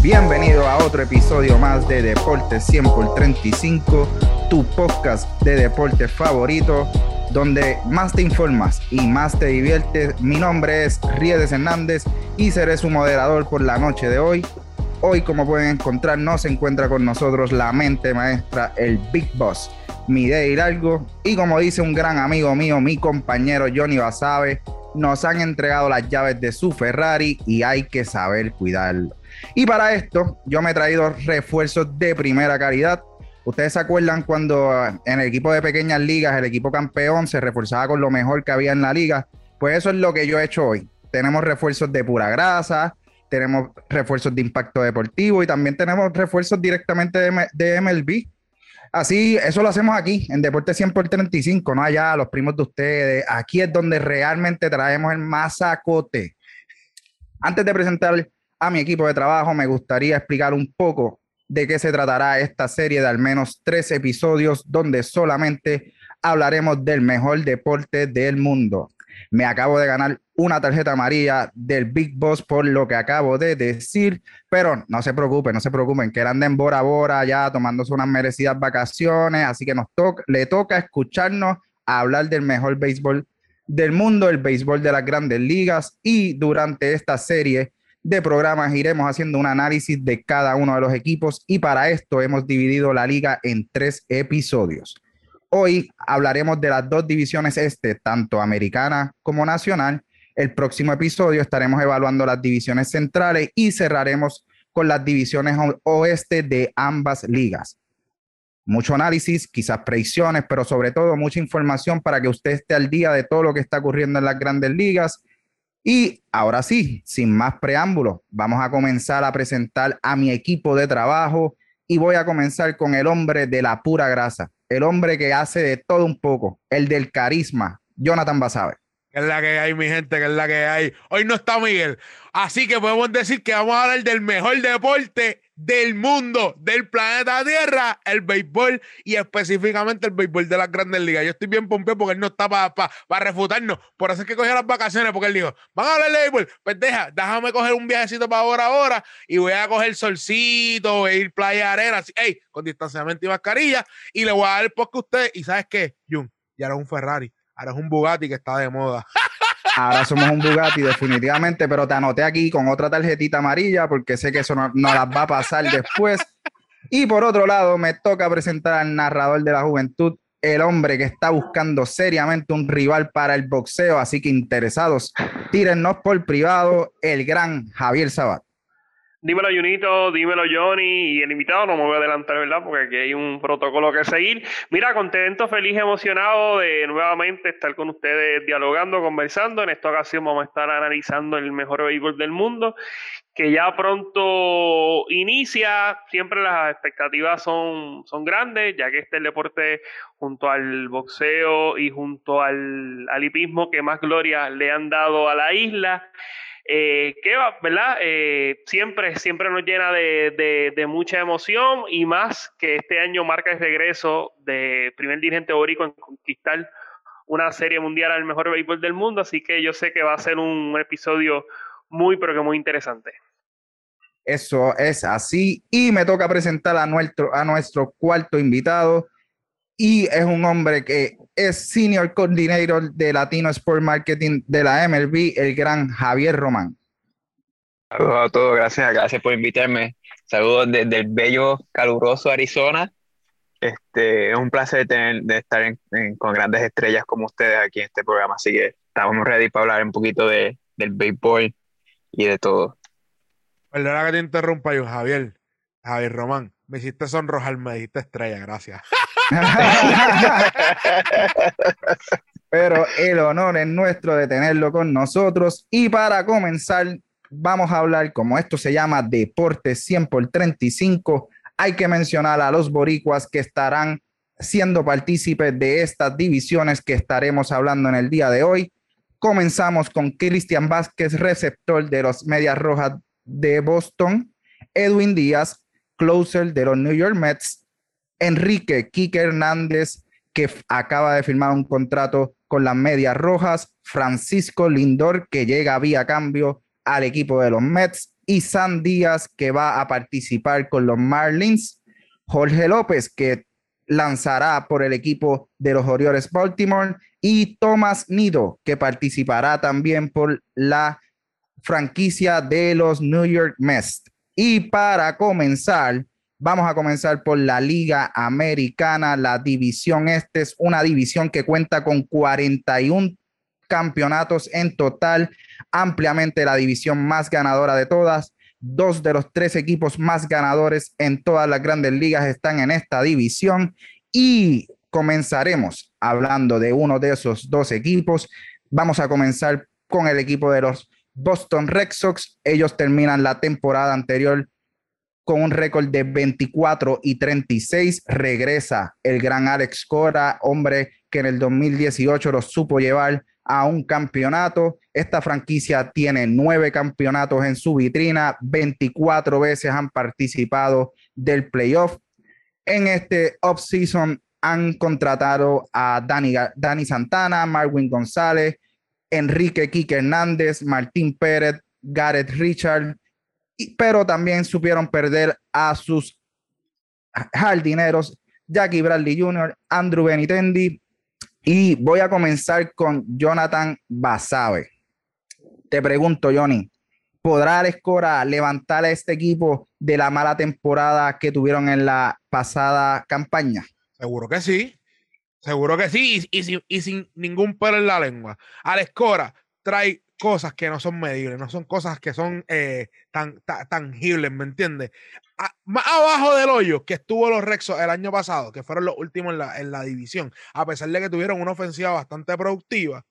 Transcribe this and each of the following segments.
Bienvenido a otro episodio más de Deportes 100 por 35, tu podcast de deporte favorito, donde más te informas y más te diviertes. Mi nombre es Riedes Hernández y seré su moderador por la noche de hoy. Hoy, como pueden encontrar, no se encuentra con nosotros la mente maestra, el Big Boss, Mide Hidalgo. Y como dice un gran amigo mío, mi compañero Johnny Basabe, nos han entregado las llaves de su Ferrari y hay que saber cuidarlo. Y para esto, yo me he traído refuerzos de primera calidad. Ustedes se acuerdan cuando en el equipo de pequeñas ligas, el equipo campeón se reforzaba con lo mejor que había en la liga. Pues eso es lo que yo he hecho hoy. Tenemos refuerzos de pura grasa, tenemos refuerzos de impacto deportivo y también tenemos refuerzos directamente de, MLB. Así, eso lo hacemos aquí, en Deporte 100 por 35, no allá, los primos de ustedes. Aquí es donde realmente traemos el masacote. Antes de presentar a mi equipo de trabajo, me gustaría explicar un poco de qué se tratará esta serie de al menos tres episodios donde solamente hablaremos del mejor deporte del mundo. Me acabo de ganar una tarjeta amarilla del Big Boss por lo que acabo de decir, pero no se preocupen, no se preocupen, que anden en Bora Bora ya tomándose unas merecidas vacaciones, así que nos toca, le toca escucharnos hablar del mejor béisbol del mundo, el béisbol de las grandes ligas y durante esta serie de programas iremos haciendo un análisis de cada uno de los equipos y para esto hemos dividido la liga en tres episodios. Hoy hablaremos de las dos divisiones este, tanto americana como nacional. El próximo episodio estaremos evaluando las divisiones centrales y cerraremos con las divisiones oeste de ambas ligas. Mucho análisis, quizás predicciones, pero sobre todo mucha información para que usted esté al día de todo lo que está ocurriendo en las grandes ligas. Y ahora sí, sin más preámbulos, vamos a comenzar a presentar a mi equipo de trabajo y voy a comenzar con el hombre de la pura grasa, el hombre que hace de todo un poco, el del carisma, Jonathan Basabe. Es la que hay, mi gente, que es la que hay. Hoy no está Miguel. Así que podemos decir que vamos a hablar del mejor deporte del mundo, del planeta Tierra, el béisbol y específicamente el béisbol de las grandes ligas. Yo estoy bien pompeado porque él no está para refutarnos. Por eso es que cogió las vacaciones, porque él dijo, van a hablar de béisbol. Pues deja, déjame coger un viajecito para ahora, ahora, y voy a coger solcito, voy a ir playa, arena, así, hey, con distanciamiento y mascarilla, y le voy a dar el podcast a usted. Y ¿sabes qué, Jun? Ya era un Ferrari, ahora es un Bugatti que está de moda. Ahora somos un Bugatti, definitivamente, pero te anoté aquí con otra tarjetita amarilla porque sé que eso no, no las va a pasar después. Y por otro lado, me toca presentar al narrador de la juventud, el hombre que está buscando seriamente un rival para el boxeo. Así que interesados, tírennos por privado, el gran Javier Sabat. Dímelo, Junito, dímelo, Johnny, y el invitado, no me voy a adelantar, ¿verdad? Porque aquí hay un protocolo que seguir. Mira, contento, feliz, emocionado de nuevamente estar con ustedes dialogando, conversando. En esta ocasión vamos a estar analizando el mejor béisbol del mundo, que ya pronto inicia. Siempre las expectativas son, son grandes, ya que este es el deporte junto al boxeo y junto al, al hipismo que más gloria le han dado a la isla eh, que ¿verdad? Eh, siempre, siempre nos llena de, de, mucha emoción y más que este año marca el regreso de primer dirigente Borico en conquistar una serie mundial al mejor béisbol del mundo, así que yo sé que va a ser un episodio muy, pero que muy interesante. Eso es así. Y me toca presentar a nuestro, a nuestro cuarto invitado. Y es un hombre que es Senior Coordinator de Latino Sport Marketing de la MLB, el gran Javier Román. Saludos a todos, gracias, gracias por invitarme. Saludos desde el bello, caluroso Arizona. Este, es un placer tener, de estar con grandes estrellas como ustedes aquí en este programa, así que estamos ready para hablar un poquito de, del béisbol y de todo. Perdona que te interrumpa yo, Javier. Javier Román, me hiciste sonrojar, me dijiste estrella, gracias. Pero el honor es nuestro de tenerlo con nosotros. Y para comenzar, vamos a hablar, como esto se llama Deporte 100 por 35, hay que mencionar a los boricuas que estarán siendo partícipes de estas divisiones que estaremos hablando en el día de hoy. Comenzamos con Cristian Vázquez, receptor de los Medias Rojas de Boston, Edwin Díaz, closer de los New York Mets, Enrique Quique Hernández, que acaba de firmar un contrato con las Medias Rojas, Francisco Lindor, que llega vía cambio al equipo de los Mets, y San Díaz, que va a participar con los Marlins, Jorge López, que lanzará por el equipo de los Orioles Baltimore, y Thomas Nido, que participará también por la franquicia de los New York Mets. Y para comenzar, vamos a comenzar por la Liga Americana, la división este es una división que cuenta con 41 campeonatos en total, ampliamente la división más ganadora de todas. Dos de los tres equipos más ganadores en todas las grandes ligas están en esta división y comenzaremos hablando de uno de esos dos equipos. Vamos a comenzar con el equipo de los Boston Red Sox. Ellos terminan la temporada anterior con un récord de 24 y 36. Regresa el gran Alex Cora, hombre que en el 2018 lo supo llevar a un campeonato. Esta franquicia tiene nueve campeonatos en su vitrina, 24 veces han participado del playoff. En este offseason han contratado a Dani, Santana, Marwin González, Enrique Quique Hernández, Martín Pérez, Gareth Richard, pero también supieron perder a sus jardineros, Jackie Bradley Jr., Andrew Benitendi, y voy a comenzar con Jonathan Basabe. Te pregunto, Johnny, ¿podrá Alescora levantar a este equipo de la mala temporada que tuvieron en la pasada campaña? Seguro que sí. Seguro que sí, y, sin, ningún pelo en la lengua. Alescora trae cosas que no son medibles, no son cosas que son eh, tan, tangibles, ¿me entiendes? más abajo del hoyo que estuvo los Rexos el año pasado, que fueron los últimos en la, división, a pesar de que tuvieron una ofensiva bastante productiva,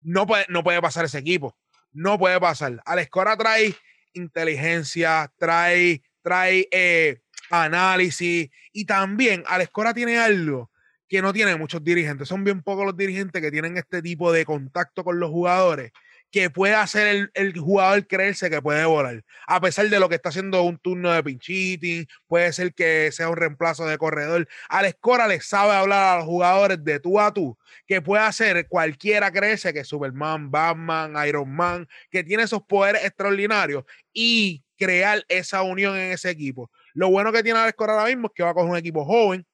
no puede, no puede pasar ese equipo. No puede pasar. Alescora trae inteligencia, trae, trae eh, análisis y también Alescora tiene algo que no tiene muchos dirigentes. Son bien pocos los dirigentes que tienen este tipo de contacto con los jugadores que puede hacer el, jugador creerse que puede volar. A pesar de lo que está haciendo un turno de pinchiting, puede ser que sea un reemplazo de corredor. Alex Cora le sabe hablar a los jugadores de tú a tú, que puede hacer cualquiera creerse que Superman, Batman, Iron Man, que tiene esos poderes extraordinarios y crear esa unión en ese equipo. Lo bueno que tiene Alex Cora ahora mismo es que va con un equipo joven,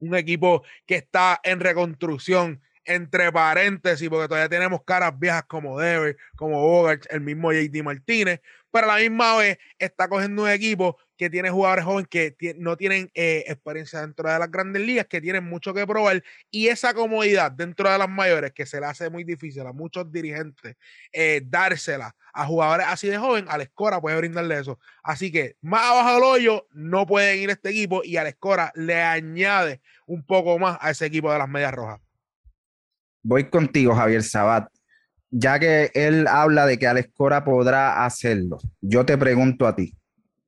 un equipo que está en reconstrucción entre paréntesis, porque todavía tenemos caras viejas como Dever, como Bogart, el mismo JD Martínez, pero a la misma vez está cogiendo un equipo que tiene jugadores jóvenes que no tienen eh, experiencia dentro de las grandes ligas, que tienen mucho que probar, y esa comodidad dentro de las mayores, que se le hace muy difícil a muchos dirigentes eh, dársela a jugadores así de joven, Al Escora puede brindarle eso. Así que más abajo del hoyo no pueden ir este equipo y Al Escora le añade un poco más a ese equipo de las medias rojas voy contigo, Javier Sabat. Ya que él habla de que Alex Cora podrá hacerlo, yo te pregunto a ti,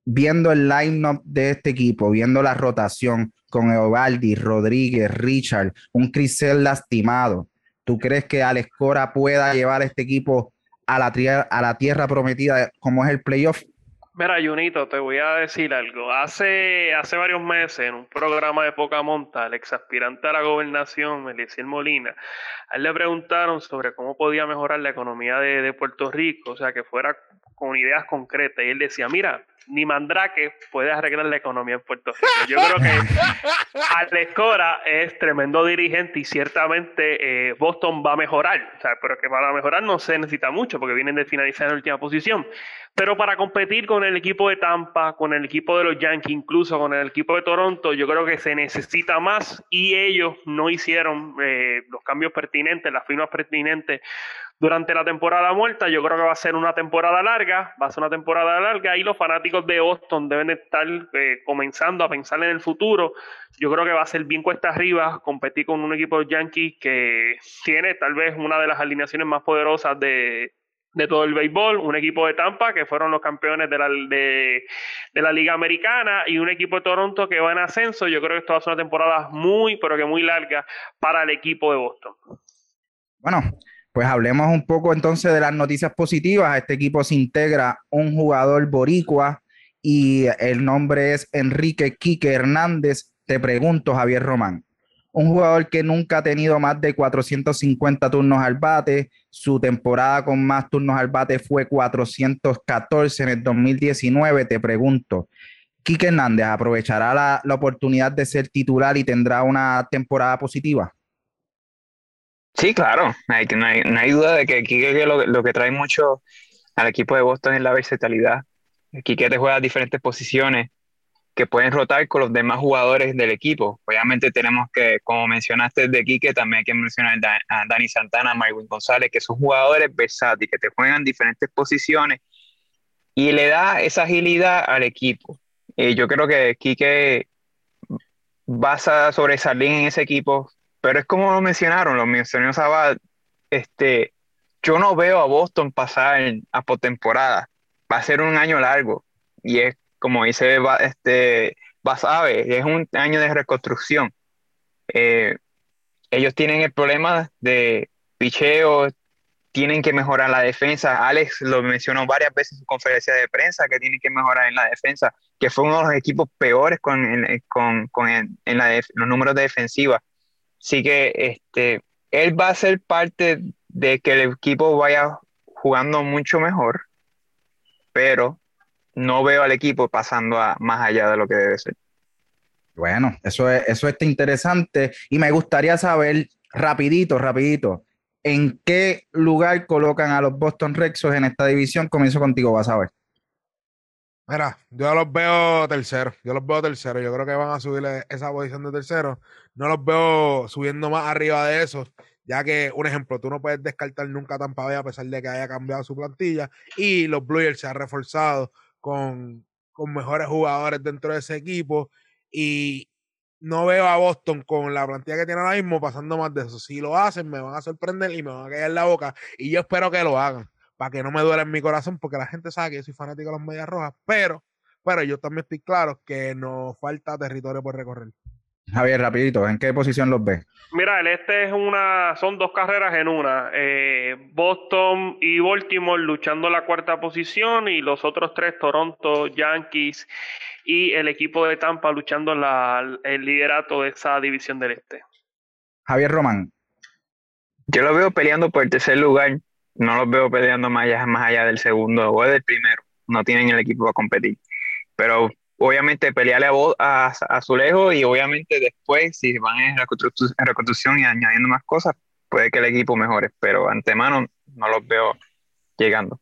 viendo el line-up de este equipo, viendo la rotación con Eovaldi, Rodríguez, Richard, un Crisel lastimado, ¿tú crees que Alex Cora pueda llevar este equipo a la, a la tierra prometida como es el playoff? Mira, Junito, te voy a decir algo. Hace, hace varios meses, en un programa de poca monta, el ex aspirante a la gobernación, Eliezer Molina, a él le preguntaron sobre cómo podía mejorar la economía de, de Puerto Rico, o sea, que fuera con ideas concretas. Y él decía, mira, ni Mandrake puede arreglar la economía en Puerto Rico. Yo creo que Alex Cora es tremendo dirigente y ciertamente eh, Boston va a mejorar. O sea, pero que para mejorar no se necesita mucho porque vienen de finalizar en la última posición. Pero para competir con el equipo de Tampa, con el equipo de los Yankees, incluso con el equipo de Toronto, yo creo que se necesita más y ellos no hicieron eh, los cambios pertinentes, las firmas pertinentes durante la temporada muerta. Yo creo que va a ser una temporada larga, va a ser una temporada larga y los fanáticos de Boston deben estar eh, comenzando a pensar en el futuro. Yo creo que va a ser bien cuesta arriba competir con un equipo de Yankees que tiene tal vez una de las alineaciones más poderosas de, todo el béisbol, un equipo de Tampa que fueron los campeones de la, de, de, la Liga Americana y un equipo de Toronto que va en ascenso. Yo creo que esto va a ser una temporada muy, pero que muy larga para el equipo de Boston. Bueno, pues hablemos un poco entonces de las noticias positivas. Este equipo se integra un jugador boricua y el nombre es Enrique Quique Hernández. Te pregunto, Javier Román, un jugador que nunca ha tenido más de 450 turnos al bate. Su temporada con más turnos al bate fue 414 en el 2019. Te pregunto, ¿Quique Hernández aprovechará la, la oportunidad de ser titular y tendrá una temporada positiva? Sí, claro. Hay, no, hay, no hay duda de que Quique lo, lo que trae mucho al equipo de Boston es la versatilidad. Quique te juega diferentes posiciones que pueden rotar con los demás jugadores del equipo. Obviamente tenemos que, como mencionaste de Quique, también hay que mencionar a Dani Santana, a Marwin González, que son jugadores versátiles, que te juegan diferentes posiciones y le da esa agilidad al equipo. Y yo creo que Quique va a sobresalir en ese equipo, pero es como lo mencionaron, lo mencionó Sabat, este, yo no veo a Boston pasar a postemporada. Va a ser un año largo y es como dice este, Basabe, es un año de reconstrucción. Eh, ellos tienen el problema de picheo, tienen que mejorar la defensa. Alex lo mencionó varias veces en su conferencia de prensa, que tienen que mejorar en la defensa, que fue uno de los equipos peores con, con, con en, los números de defensiva. Así que este, él va a ser parte de que el equipo vaya jugando mucho mejor, pero no veo al equipo pasando a más allá de lo que debe ser. Bueno, eso, es, eso está interesante y me gustaría saber rapidito, rapidito, ¿en qué lugar colocan a los Boston Red Sox en esta división? Comienzo contigo, vas a ver. Mira, yo los veo tercero, yo los veo tercero, yo creo que van a subir esa posición de tercero, no los veo subiendo más arriba de eso, ya que, un ejemplo, tú no puedes descartar nunca Tampa Bay a pesar de que haya cambiado su plantilla y los Blues se han reforzado con, mejores jugadores dentro de ese equipo y no veo a Boston con la plantilla que tiene ahora mismo pasando más de eso. Si lo hacen, me van a sorprender y me van a caer la boca y yo espero que lo hagan para que no me duele en mi corazón porque la gente sabe que yo soy fanático de las medias rojas, pero, pero yo también estoy claro que nos falta territorio por recorrer. Javier, rapidito, ¿en qué posición los ves? Mira, el este es una, son dos carreras en una. Eh, Boston y Baltimore luchando la cuarta posición y los otros tres, Toronto, Yankees y el equipo de Tampa luchando el liderato de esa división del este. Javier Román. Yo los veo peleando por el tercer lugar. No los veo peleando más allá, más allá del segundo o del primero. No tienen el equipo para competir. Pero obviamente pelearle a, a, su lejos y obviamente después, si van en reconstrucción, y añadiendo más cosas, puede que el equipo mejore, pero antemano no los veo llegando.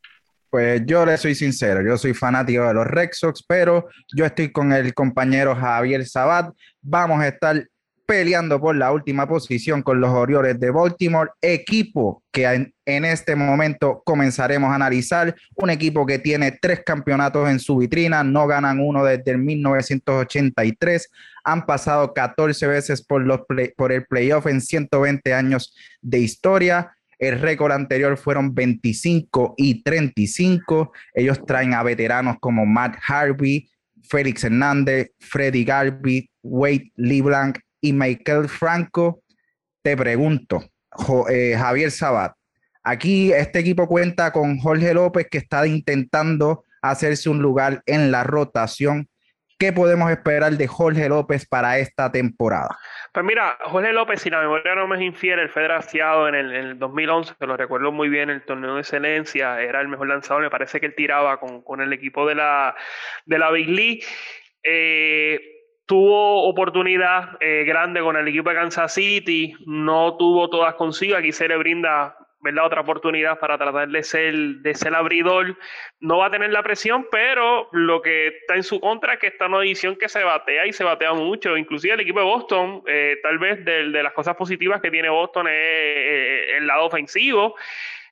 Pues yo le soy sincero, yo soy fanático de los Red Sox, pero yo estoy con el compañero Javier Sabat. Vamos a estar peleando por la última posición con los Orioles de Baltimore, equipo que en, este momento comenzaremos a analizar, un equipo que tiene tres campeonatos en su vitrina, no ganan uno desde el 1983, han pasado 14 veces por, los por el playoff en 120 años de historia. El récord anterior fueron 25 y 35. Ellos traen a veteranos como Matt Harvey, Félix Hernández, Freddy Garvey, Wade LeBlanc, y Michael Franco, te pregunto, eh, Javier Sabat, aquí este equipo cuenta con Jorge López que está intentando hacerse un lugar en la rotación. ¿Qué podemos esperar de Jorge López para esta temporada? Pues mira, Jorge López, si la memoria no me es infiel, él fue draciado en el, en el 2011, lo recuerdo muy bien, el torneo de excelencia, era el mejor lanzador, me parece que él tiraba con, con el equipo de la, de la Big League. Eh, tuvo oportunidad eh, grande con el equipo de Kansas City, no tuvo todas consigo, aquí se le brinda ¿verdad? otra oportunidad para tratar de ser, de ser abridor. No va a tener la presión, pero lo que está en su contra es que está en una edición que se batea y se batea mucho. Inclusive el equipo de Boston, eh, tal vez de, de, las cosas positivas que tiene Boston es eh, el lado ofensivo.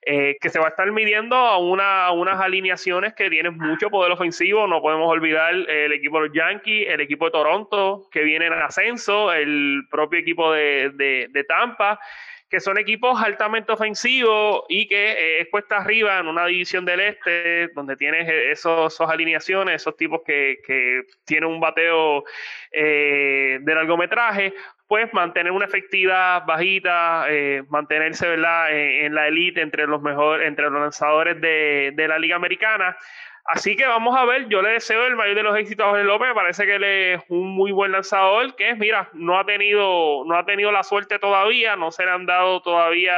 Eh, que se va a estar midiendo a, una, unas alineaciones que tienen mucho poder ofensivo. No podemos olvidar el equipo de los Yankees, el equipo de Toronto, que viene en ascenso, el propio equipo de, de, Tampa que son equipos altamente ofensivos y que eh, es cuesta arriba en una división del este, donde tienes esos, esos alineaciones, esos tipos que, que tienen un bateo eh, de largometraje, pues mantener una efectividad bajita, eh, mantenerse ¿verdad? En, la élite entre los mejores, entre los lanzadores de, de, la Liga Americana. Así que vamos a ver, yo le deseo el mayor de los éxitos a Jorge López, me parece que él es un muy buen lanzador, que mira, no ha tenido, no ha tenido la suerte todavía, no se le han dado todavía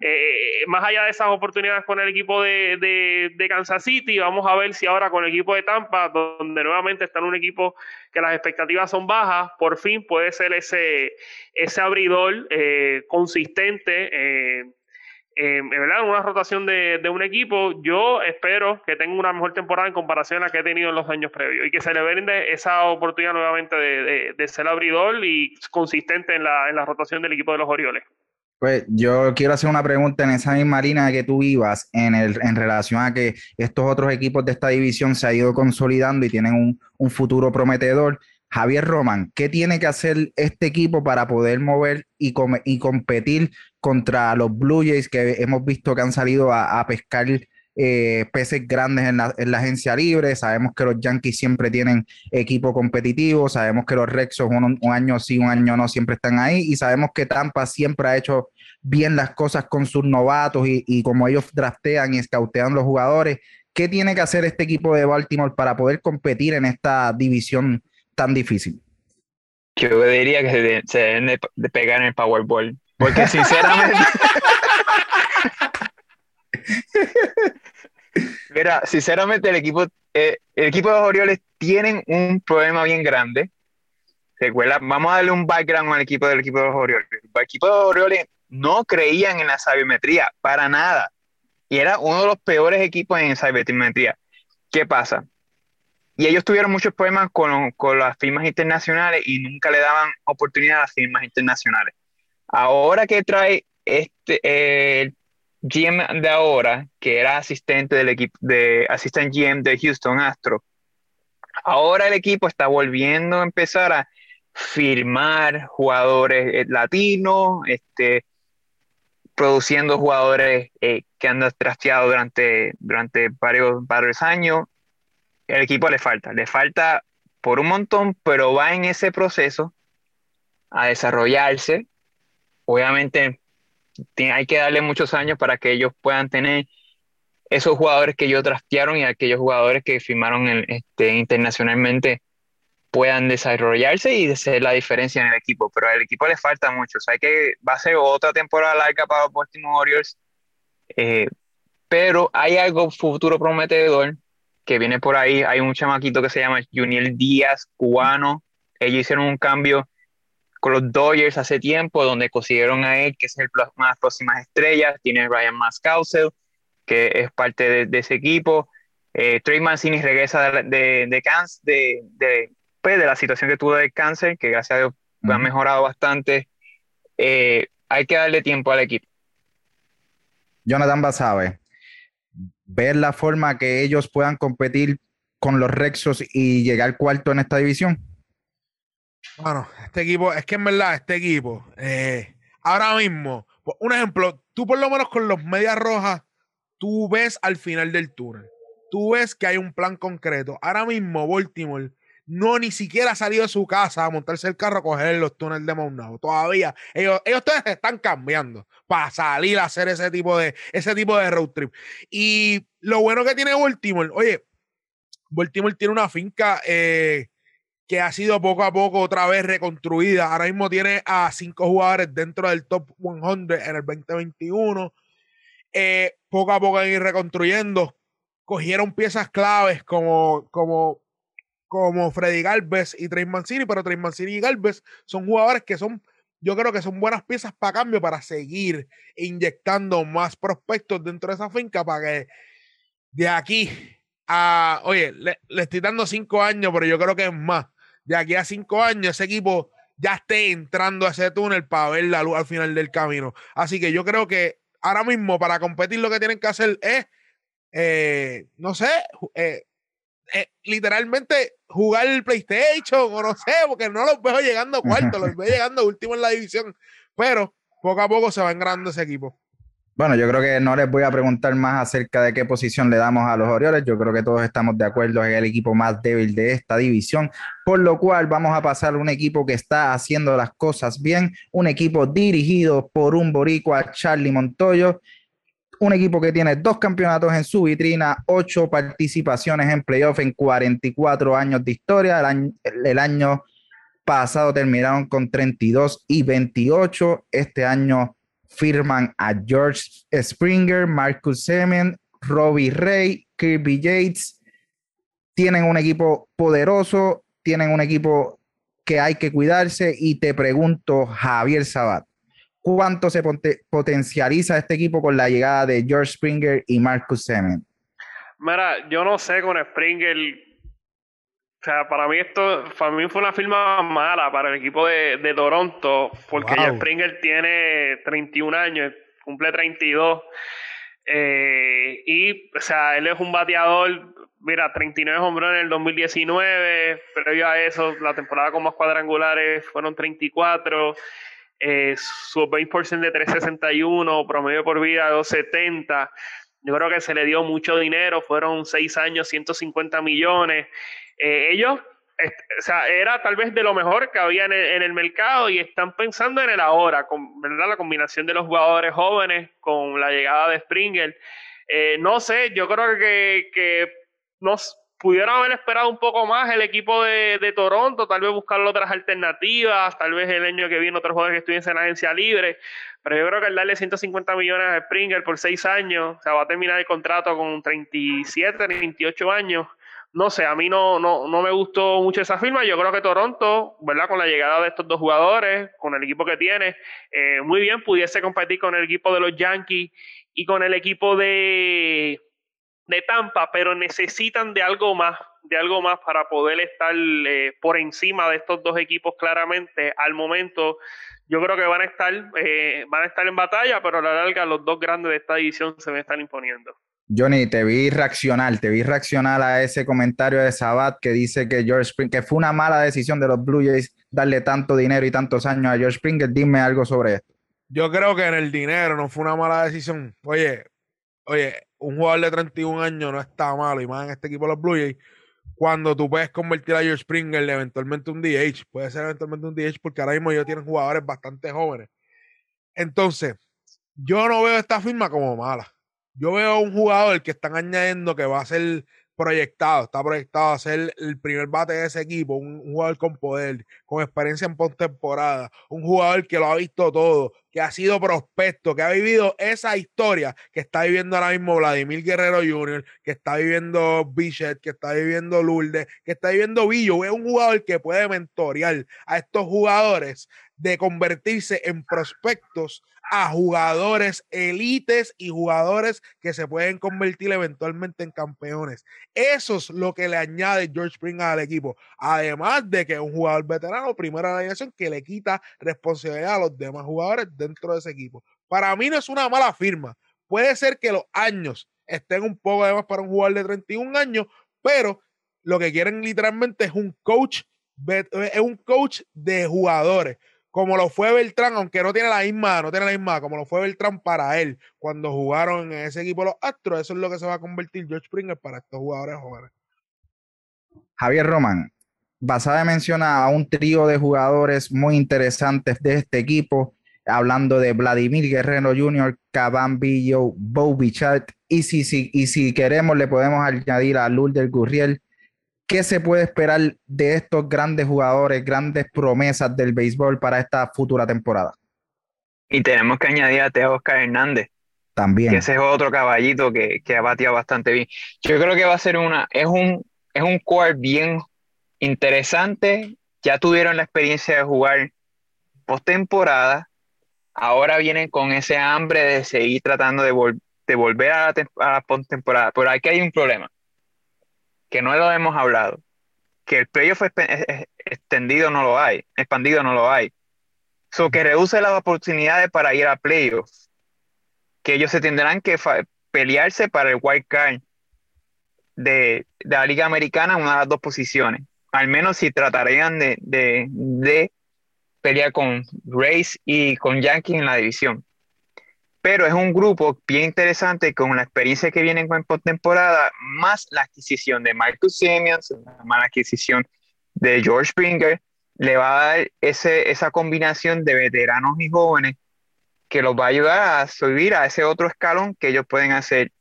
eh, más allá de esas oportunidades con el equipo de, de, Kansas City, vamos a ver si ahora con el equipo de Tampa, donde nuevamente está en un equipo que las expectativas son bajas, por fin puede ser ese, ese abridor eh, consistente. Eh, en ¿verdad? una rotación de, de, un equipo, yo espero que tenga una mejor temporada en comparación a la que he tenido en los años previos y que se le brinde esa oportunidad nuevamente de, de, de ser abridor y consistente en la, en la rotación del equipo de los Orioles. Pues yo quiero hacer una pregunta en esa misma línea que tú ibas en, el, en relación a que estos otros equipos de esta división se han ido consolidando y tienen un, un futuro prometedor. Javier Román, ¿qué tiene que hacer este equipo para poder mover y, y competir contra los Blue Jays que hemos visto que han salido a, a pescar eh, peces grandes en la, en la, agencia libre. Sabemos que los Yankees siempre tienen equipo competitivo. Sabemos que los Rexos un, un, año sí, un año no, siempre están ahí. Y sabemos que Tampa siempre ha hecho bien las cosas con sus novatos y, y como ellos draftean y escautean los jugadores. ¿Qué tiene que hacer este equipo de Baltimore para poder competir en esta división tan difícil? Yo diría que se, se deben de, de pegar en el Powerball. Porque sinceramente. Mira, sinceramente el equipo, eh, el equipo de los Orioles tienen un problema bien grande. Recuerda, vamos a darle un background al equipo del equipo de los Orioles. El equipo de los Orioles no creían en la sabimetría para nada. Y era uno de los peores equipos en sabimetría. ¿Qué pasa? Y ellos tuvieron muchos problemas con, con las firmas internacionales y nunca le daban oportunidad a las firmas internacionales. Ahora que trae este, eh, GM de ahora, que era asistente del equipo de asistente GM de Houston Astro, ahora el equipo está volviendo a empezar a firmar jugadores eh, latinos, este, produciendo jugadores eh, que han trasteado durante, durante varios, varios años. El equipo le falta, le falta por un montón, pero va en ese proceso a desarrollarse. Obviamente hay que darle muchos años para que ellos puedan tener esos jugadores que ellos trastearon y aquellos jugadores que firmaron este, internacionalmente puedan desarrollarse y hacer la diferencia en el equipo. Pero al equipo le falta mucho. O sea, que va a ser otra temporada larga para los Baltimore Warriors. Eh, pero hay algo futuro prometedor que viene por ahí. Hay un chamaquito que se llama Juniel Díaz, cubano. Ellos hicieron un cambio con los Dodgers hace tiempo, donde consiguieron a él, que es el, una de las próximas estrellas. Tiene Ryan Mascausel, que es parte de, ese equipo. Eh, Trey Mancini regresa de, de, de, de, pues, de, la situación que tuvo de cáncer, que gracias a Dios ha mejorado bastante. Eh, hay que darle tiempo al equipo. Jonathan Basabe, ver la forma que ellos puedan competir con los Rexos y llegar cuarto en esta división. Bueno, este equipo, es que en verdad, este equipo, eh, ahora mismo, un ejemplo, tú por lo menos con los medias rojas, tú ves al final del túnel. Tú ves que hay un plan concreto. Ahora mismo, Baltimore no ni siquiera ha salido de su casa a montarse el carro a coger los túneles de Maunao. Todavía. Ellos, ellos se están cambiando para salir a hacer ese tipo de, ese tipo de road trip. Y lo bueno que tiene Baltimore, oye, Baltimore tiene una finca eh, que ha sido poco a poco otra vez reconstruida. Ahora mismo tiene a cinco jugadores dentro del top 100 en el 2021. Eh, poco a poco han ido reconstruyendo. Cogieron piezas claves como, como, como Freddy Galvez y Trey Mancini, pero Trey Mancini y Galvez son jugadores que son, yo creo que son buenas piezas para cambio, para seguir inyectando más prospectos dentro de esa finca para que de aquí a, oye, le, le estoy dando cinco años, pero yo creo que es más de aquí a cinco años ese equipo ya esté entrando a ese túnel para ver la luz al final del camino. Así que yo creo que ahora mismo para competir lo que tienen que hacer es, eh, no sé, eh, eh, literalmente jugar el PlayStation o no sé, porque no los veo llegando cuarto, los veo llegando último en la división, pero poco a poco se va engrandando ese equipo. Bueno, yo creo que no les voy a preguntar más acerca de qué posición le damos a los Orioles. Yo creo que todos estamos de acuerdo en el equipo más débil de esta división, por lo cual vamos a pasar a un equipo que está haciendo las cosas bien, un equipo dirigido por un boricua, Charlie Montoyo, un equipo que tiene dos campeonatos en su vitrina, ocho participaciones en playoff en 44 años de historia. El año, el año pasado terminaron con 32 y 28. Este año firman a George Springer, Marcus Semen, Robbie Ray, Kirby Yates. Tienen un equipo poderoso, tienen un equipo que hay que cuidarse y te pregunto, Javier Sabat, ¿cuánto se potencializa este equipo con la llegada de George Springer y Marcus Semen? Mira, yo no sé con Springer o sea, para mí esto, para mí fue una firma mala para el equipo de, Toronto, porque Springer tiene 31 años, cumple 32. Eh, y, o sea, él es un bateador, mira, 39 hombres en el 2019, previo a eso, la temporada con más cuadrangulares fueron 34. Eh, su 20% de 361, promedio por vida de 270. Yo creo que se le dio mucho dinero, fueron 6 años, 150 millones. Eh, ellos, o sea, era tal vez de lo mejor que había en el, mercado y están pensando en el ahora, con ¿verdad? la combinación de los jugadores jóvenes con la llegada de Springer. Eh, no sé, yo creo que, que nos pudieron haber esperado un poco más el equipo de, de, Toronto, tal vez buscar otras alternativas, tal vez el año que viene otros jugadores que estuviesen en la agencia libre, pero yo creo que el darle 150 millones a Springer por seis años, o sea, va a terminar el contrato con 37, 28 años, no sé, a mí no, no, no me gustó mucho esa firma. Yo creo que Toronto, ¿verdad? Con la llegada de estos dos jugadores, con el equipo que tiene, eh, muy bien pudiese competir con el equipo de los Yankees y con el equipo de, de Tampa, pero necesitan de algo más, de algo más para poder estar eh, por encima de estos dos equipos claramente. Al momento, yo creo que van a estar, eh, van a estar en batalla, pero a la larga los dos grandes de esta división se a estar imponiendo. Johnny, te vi reaccionar, te vi reaccionar a ese comentario de Sabat que dice que George Springer, que fue una mala decisión de los Blue Jays darle tanto dinero y tantos años a George Springer. Dime algo sobre esto. Yo creo que en el dinero no fue una mala decisión. Oye, oye, un jugador de 31 años no está malo, y más en este equipo de los Blue Jays. Cuando tú puedes convertir a George Springer eventualmente un DH, puede ser eventualmente un DH porque ahora mismo ellos tienen jugadores bastante jóvenes. Entonces, yo no veo esta firma como mala yo veo un jugador que están añadiendo que va a ser proyectado, está proyectado a ser el primer bate de ese equipo, un, jugador con poder, con experiencia en postemporada, un jugador que lo ha visto todo, que ha sido prospecto, que ha vivido esa historia que está viviendo ahora mismo Vladimir Guerrero Jr., que está viviendo Bichet, que está viviendo Lourdes, que está viviendo Villo, es un jugador que puede mentorear a estos jugadores de convertirse en prospectos a jugadores elites y jugadores que se pueden convertir eventualmente en campeones. Eso es lo que le añade George Springer al equipo. Además de que es un jugador veterano, primera generación, que le quita responsabilidad a los demás jugadores dentro de ese equipo. Para mí no es una mala firma. Puede ser que los años estén un poco de más para un jugador de 31 años, pero lo que quieren literalmente es un coach, es un coach de jugadores como lo fue Beltrán, aunque no tiene la misma, no tiene la misma, como lo fue Beltrán para él cuando jugaron en ese equipo los Astros, eso es lo que se va a convertir George Springer para estos jugadores jóvenes. Javier Román, basada menciona a un trío de jugadores muy interesantes de este equipo, hablando de Vladimir Guerrero Jr., Caban Billo, Bo Bichat, y si, si, y si queremos le podemos añadir a Lourdes Gurriel, ¿Qué se puede esperar de estos grandes jugadores, grandes promesas del béisbol para esta futura temporada? Y tenemos que añadir a Teo Oscar Hernández. También. Que ese es otro caballito que, que ha batido bastante bien. Yo creo que va a ser una, es un, es un core bien interesante. Ya tuvieron la experiencia de jugar postemporada. Ahora vienen con ese hambre de seguir tratando de, volver a la, a la postemporada. Pero aquí hay un problema que no lo hemos hablado, que el playoff extendido no lo hay, expandido no lo hay. So que reduce las oportunidades para ir a playoff, que ellos se tendrán que pelearse para el wild card de, la Liga Americana en una de las dos posiciones. Al menos si tratarían de, de pelear con Rays y con Yankees en la división pero es un grupo bien interesante con la experiencia que vienen con postemporada, más la adquisición de Marcus Siemens, más la adquisición de George Springer, le va a dar ese, esa combinación de veteranos y jóvenes que los va a ayudar a subir a ese otro escalón que ellos pueden hacer.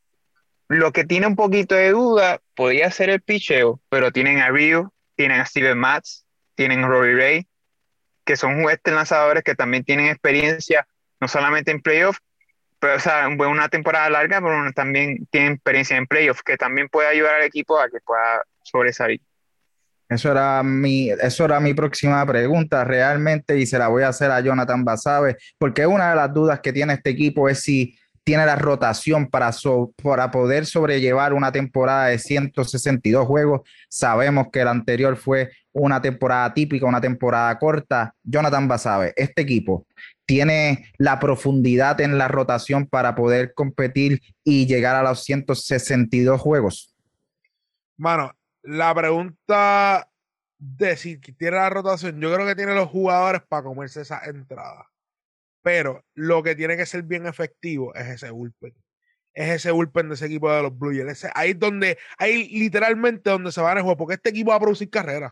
Lo que tiene un poquito de duda podría ser el picheo, pero tienen a Rio, tienen a Steven Matz, tienen a Robbie Ray, que son jueces lanzadores que también tienen experiencia, no solamente en playoffs, o sea, una temporada larga, pero también tienen experiencia en playoffs, que también puede ayudar al equipo a que pueda sobresalir. Eso era mi, eso era mi próxima pregunta realmente y se la voy a hacer a Jonathan Basabe, porque una de las dudas que tiene este equipo es si tiene la rotación para, para poder sobrellevar una temporada de 162 juegos. Sabemos que el anterior fue una temporada típica, una temporada corta. Jonathan Basabe, este equipo tiene la profundidad en la rotación para poder competir y llegar a los 162 juegos. Mano, la pregunta de si tiene la rotación, yo creo que tiene los jugadores para comerse esa entrada. Pero lo que tiene que ser bien efectivo es ese bullpen. Es ese bullpen de ese equipo de los Blue Jays. Ahí es donde, ahí literalmente donde se van a jugar, porque este equipo va a producir carreras.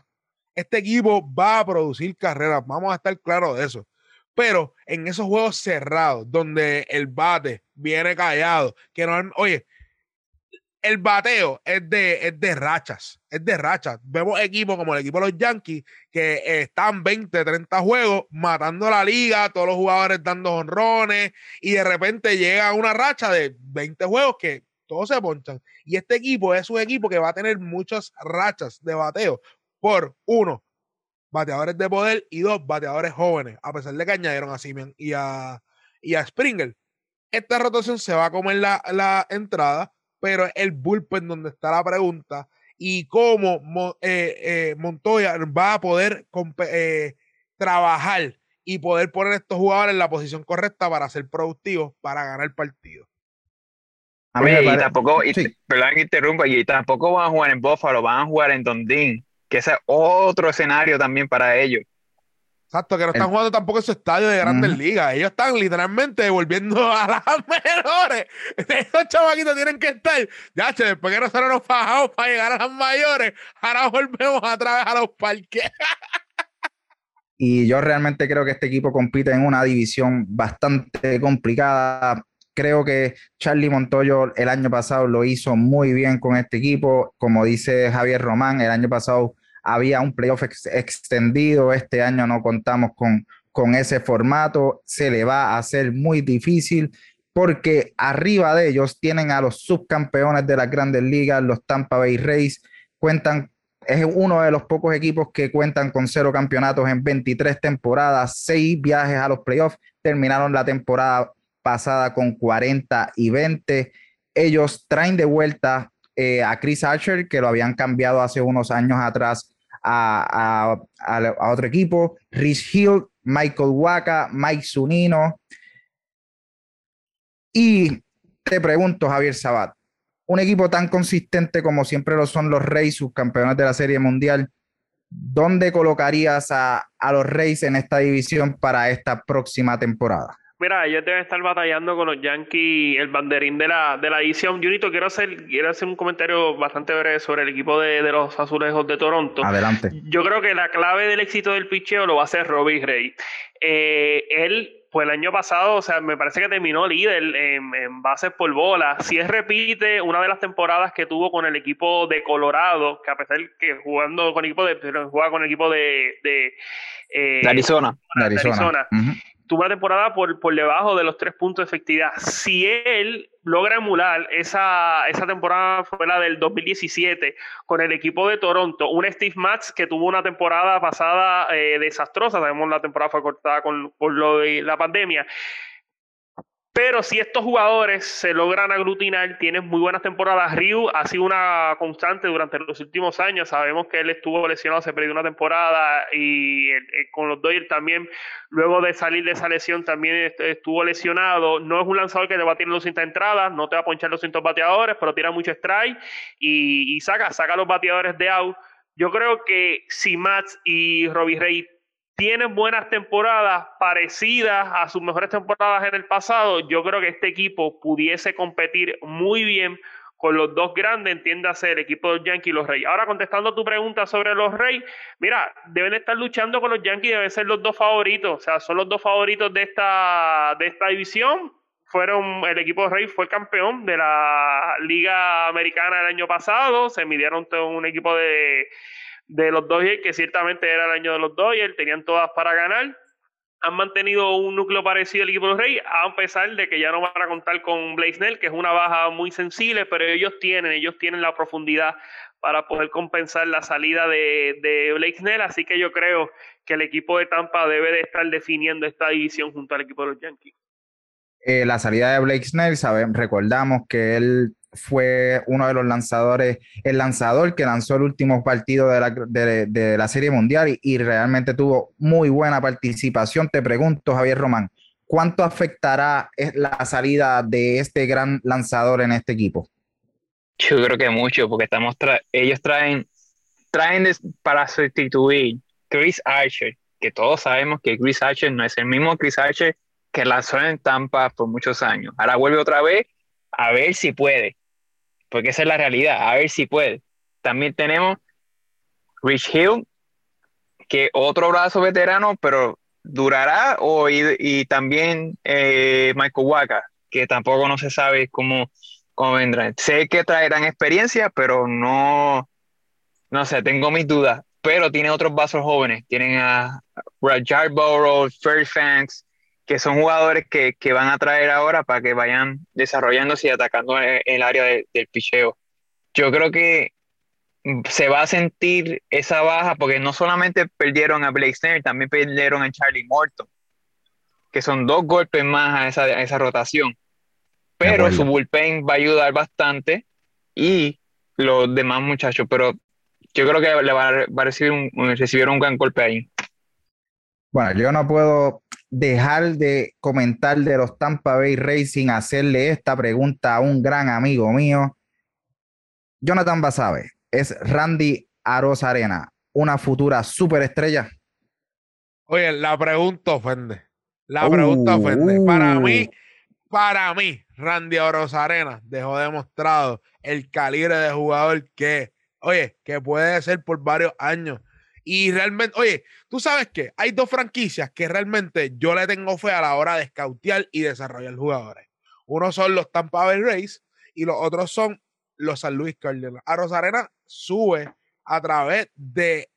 Este equipo va a producir carreras. Vamos a estar claros de eso. Pero en esos juegos cerrados, donde el bate viene callado, que no, oye, el bateo es de, es de rachas, es de rachas. Vemos equipos como el equipo de los Yankees que están 20, 30 juegos matando la liga, todos los jugadores dando honrones y de repente llega una racha de 20 juegos que todos se ponchan. Y este equipo es un equipo que va a tener muchas rachas de bateo por uno, bateadores de poder y dos, bateadores jóvenes, a pesar de que añadieron a Simeon y a, y a Springer. Esta rotación se va a comer la, la entrada pero el bullpen donde está la pregunta y cómo eh, eh, Montoya va a poder eh, trabajar y poder poner a estos jugadores en la posición correcta para ser productivos, para ganar el partido. y tampoco, y, perdón que interrumpa, y tampoco van a jugar en Buffalo, van a jugar en Dondín, que ese es otro escenario también para ellos. Exacto, que no están jugando tampoco en su estadio de grandes ligas. Ellos están literalmente volviendo a las menores. Esos chavaquitos tienen que estar. Ya, che, después que nosotros nos bajamos para llegar a las mayores, ahora volvemos a través a los parques. y yo realmente creo que este equipo compite en una división bastante complicada. Creo que Charlie Montoyo el año pasado lo hizo muy bien con este equipo. Como dice Javier Román, el año pasado había un playoff extendido, este año no contamos con, con ese formato, se le va a hacer muy difícil porque arriba de ellos tienen a los subcampeones de las grandes ligas, los Tampa Bay Rays, cuentan, es uno de los pocos equipos que cuentan con cero campeonatos en 23 temporadas, seis viajes a los playoffs, terminaron la temporada pasada con 40 y 20. Ellos traen de vuelta eh, a Chris Archer, que lo habían cambiado hace unos años atrás a, otro equipo, Rhys Hill, Michael Waka, Mike Zunino. Y te pregunto, Javier Sabat, un equipo tan consistente como siempre lo son los Reyes, sus campeones de la Serie Mundial, ¿dónde colocarías a, a los Reyes en esta división para esta próxima temporada? Mira, ellos deben estar batallando con los Yankees el banderín de la, de la edición. Junito, quiero hacer, quiero hacer un comentario bastante breve sobre el equipo de, los azulejos de Toronto. Adelante. Yo creo que la clave del éxito del picheo lo va a hacer Robbie Ray. Eh, él, pues el año pasado, o sea, me parece que terminó líder en, en, bases por bola. Si él repite una de las temporadas que tuvo con el equipo de Colorado, que a pesar que jugando con equipo de, juega con el equipo de, de, eh, Arizona. Arizona tuvo una temporada por, por debajo de los tres puntos de efectividad. Si él logra emular esa, esa temporada fue la del 2017 con el equipo de Toronto, un Steve Matz que tuvo una temporada pasada eh, desastrosa, sabemos la temporada fue cortada con, por lo de la pandemia, pero si estos jugadores se logran aglutinar, tienen muy buenas temporadas. Ryu ha sido una constante durante los últimos años. Sabemos que él estuvo lesionado, se perdió una temporada y con los Dodgers también, luego de salir de esa lesión, también estuvo lesionado. No es un lanzador que te va a tirar 200 entradas, no te va a ponchar los 200 bateadores, pero tira mucho strike y, saca, saca los bateadores de out. Yo creo que si Mats y Robbie Ray tienen buenas temporadas parecidas a sus mejores temporadas en el pasado, yo creo que este equipo pudiese competir muy bien por los dos grandes, entiéndase el equipo de los Yankees y los Reyes. Ahora, contestando tu pregunta sobre los Reyes, mira, deben estar luchando con los Yankees, deben ser los dos favoritos, o sea, son los dos favoritos de esta, de esta división. Fueron, el equipo de Reyes fue campeón de la Liga Americana el año pasado, se midieron con un equipo de, de los Dodgers, que ciertamente era el año de los Dodgers, tenían todas para ganar han mantenido un núcleo parecido al equipo de los Reyes, a pesar de que ya no van a contar con Blaze Snell, que es una baja muy sensible, pero ellos tienen, ellos tienen la profundidad para poder compensar la salida de, de Blake Snell, así que yo creo que el equipo de Tampa debe de estar definiendo esta división junto al equipo de los Yankees. Eh, la salida de Blake Snell, sabemos, recordamos que él fue uno de los lanzadores, el lanzador que lanzó el último partido de la, de, la Serie Mundial y, realmente tuvo muy buena participación. Te pregunto, Javier Román, ¿cuánto afectará la salida de este gran lanzador en este equipo? Yo creo que mucho, porque estamos ellos traen, traen para sustituir Chris Archer, que todos sabemos que Chris Archer no es el mismo Chris Archer que lanzó en Tampa por muchos años. Ahora vuelve otra vez a ver si puede porque esa es la realidad, a ver si puede. También tenemos Rich Hill, que otro brazo veterano, pero durará, o, y, también eh, Michael Waka, que tampoco no se sabe cómo, cómo vendrán. Sé que traerán experiencia, pero no, no sé, tengo mis dudas. Pero tiene otros vasos jóvenes, tienen a Rajar Burrows, Fairfax, que son jugadores que, van a traer ahora para que vayan desarrollándose y atacando el, el área del picheo. Yo creo que se va a sentir esa baja porque no solamente perdieron a Blake Snell, también perdieron a Charlie Morton, que son dos golpes más a esa, esa rotación. Pero su bullpen va a ayudar bastante y los demás muchachos, pero yo creo que le va a, recibir un, recibir un gran golpe ahí. Bueno, yo no puedo dejar de comentar de los Tampa Bay Racing, hacerle esta pregunta a un gran amigo mío. Jonathan Basabe, ¿es Randy Arena una futura superestrella? Oye, la pregunta ofende. La pregunta ofende. Para uh. mí, para mí, Randy Arena dejó demostrado el calibre de jugador que, oye, que puede ser por varios años. Y realmente, oye, tú sabes que hay dos franquicias que realmente yo le tengo fe a la hora de scoutear y desarrollar jugadores. Uno son los Tampa Bay Rays y los otros son los San Luis Cardenales. A Rosarena sube a través de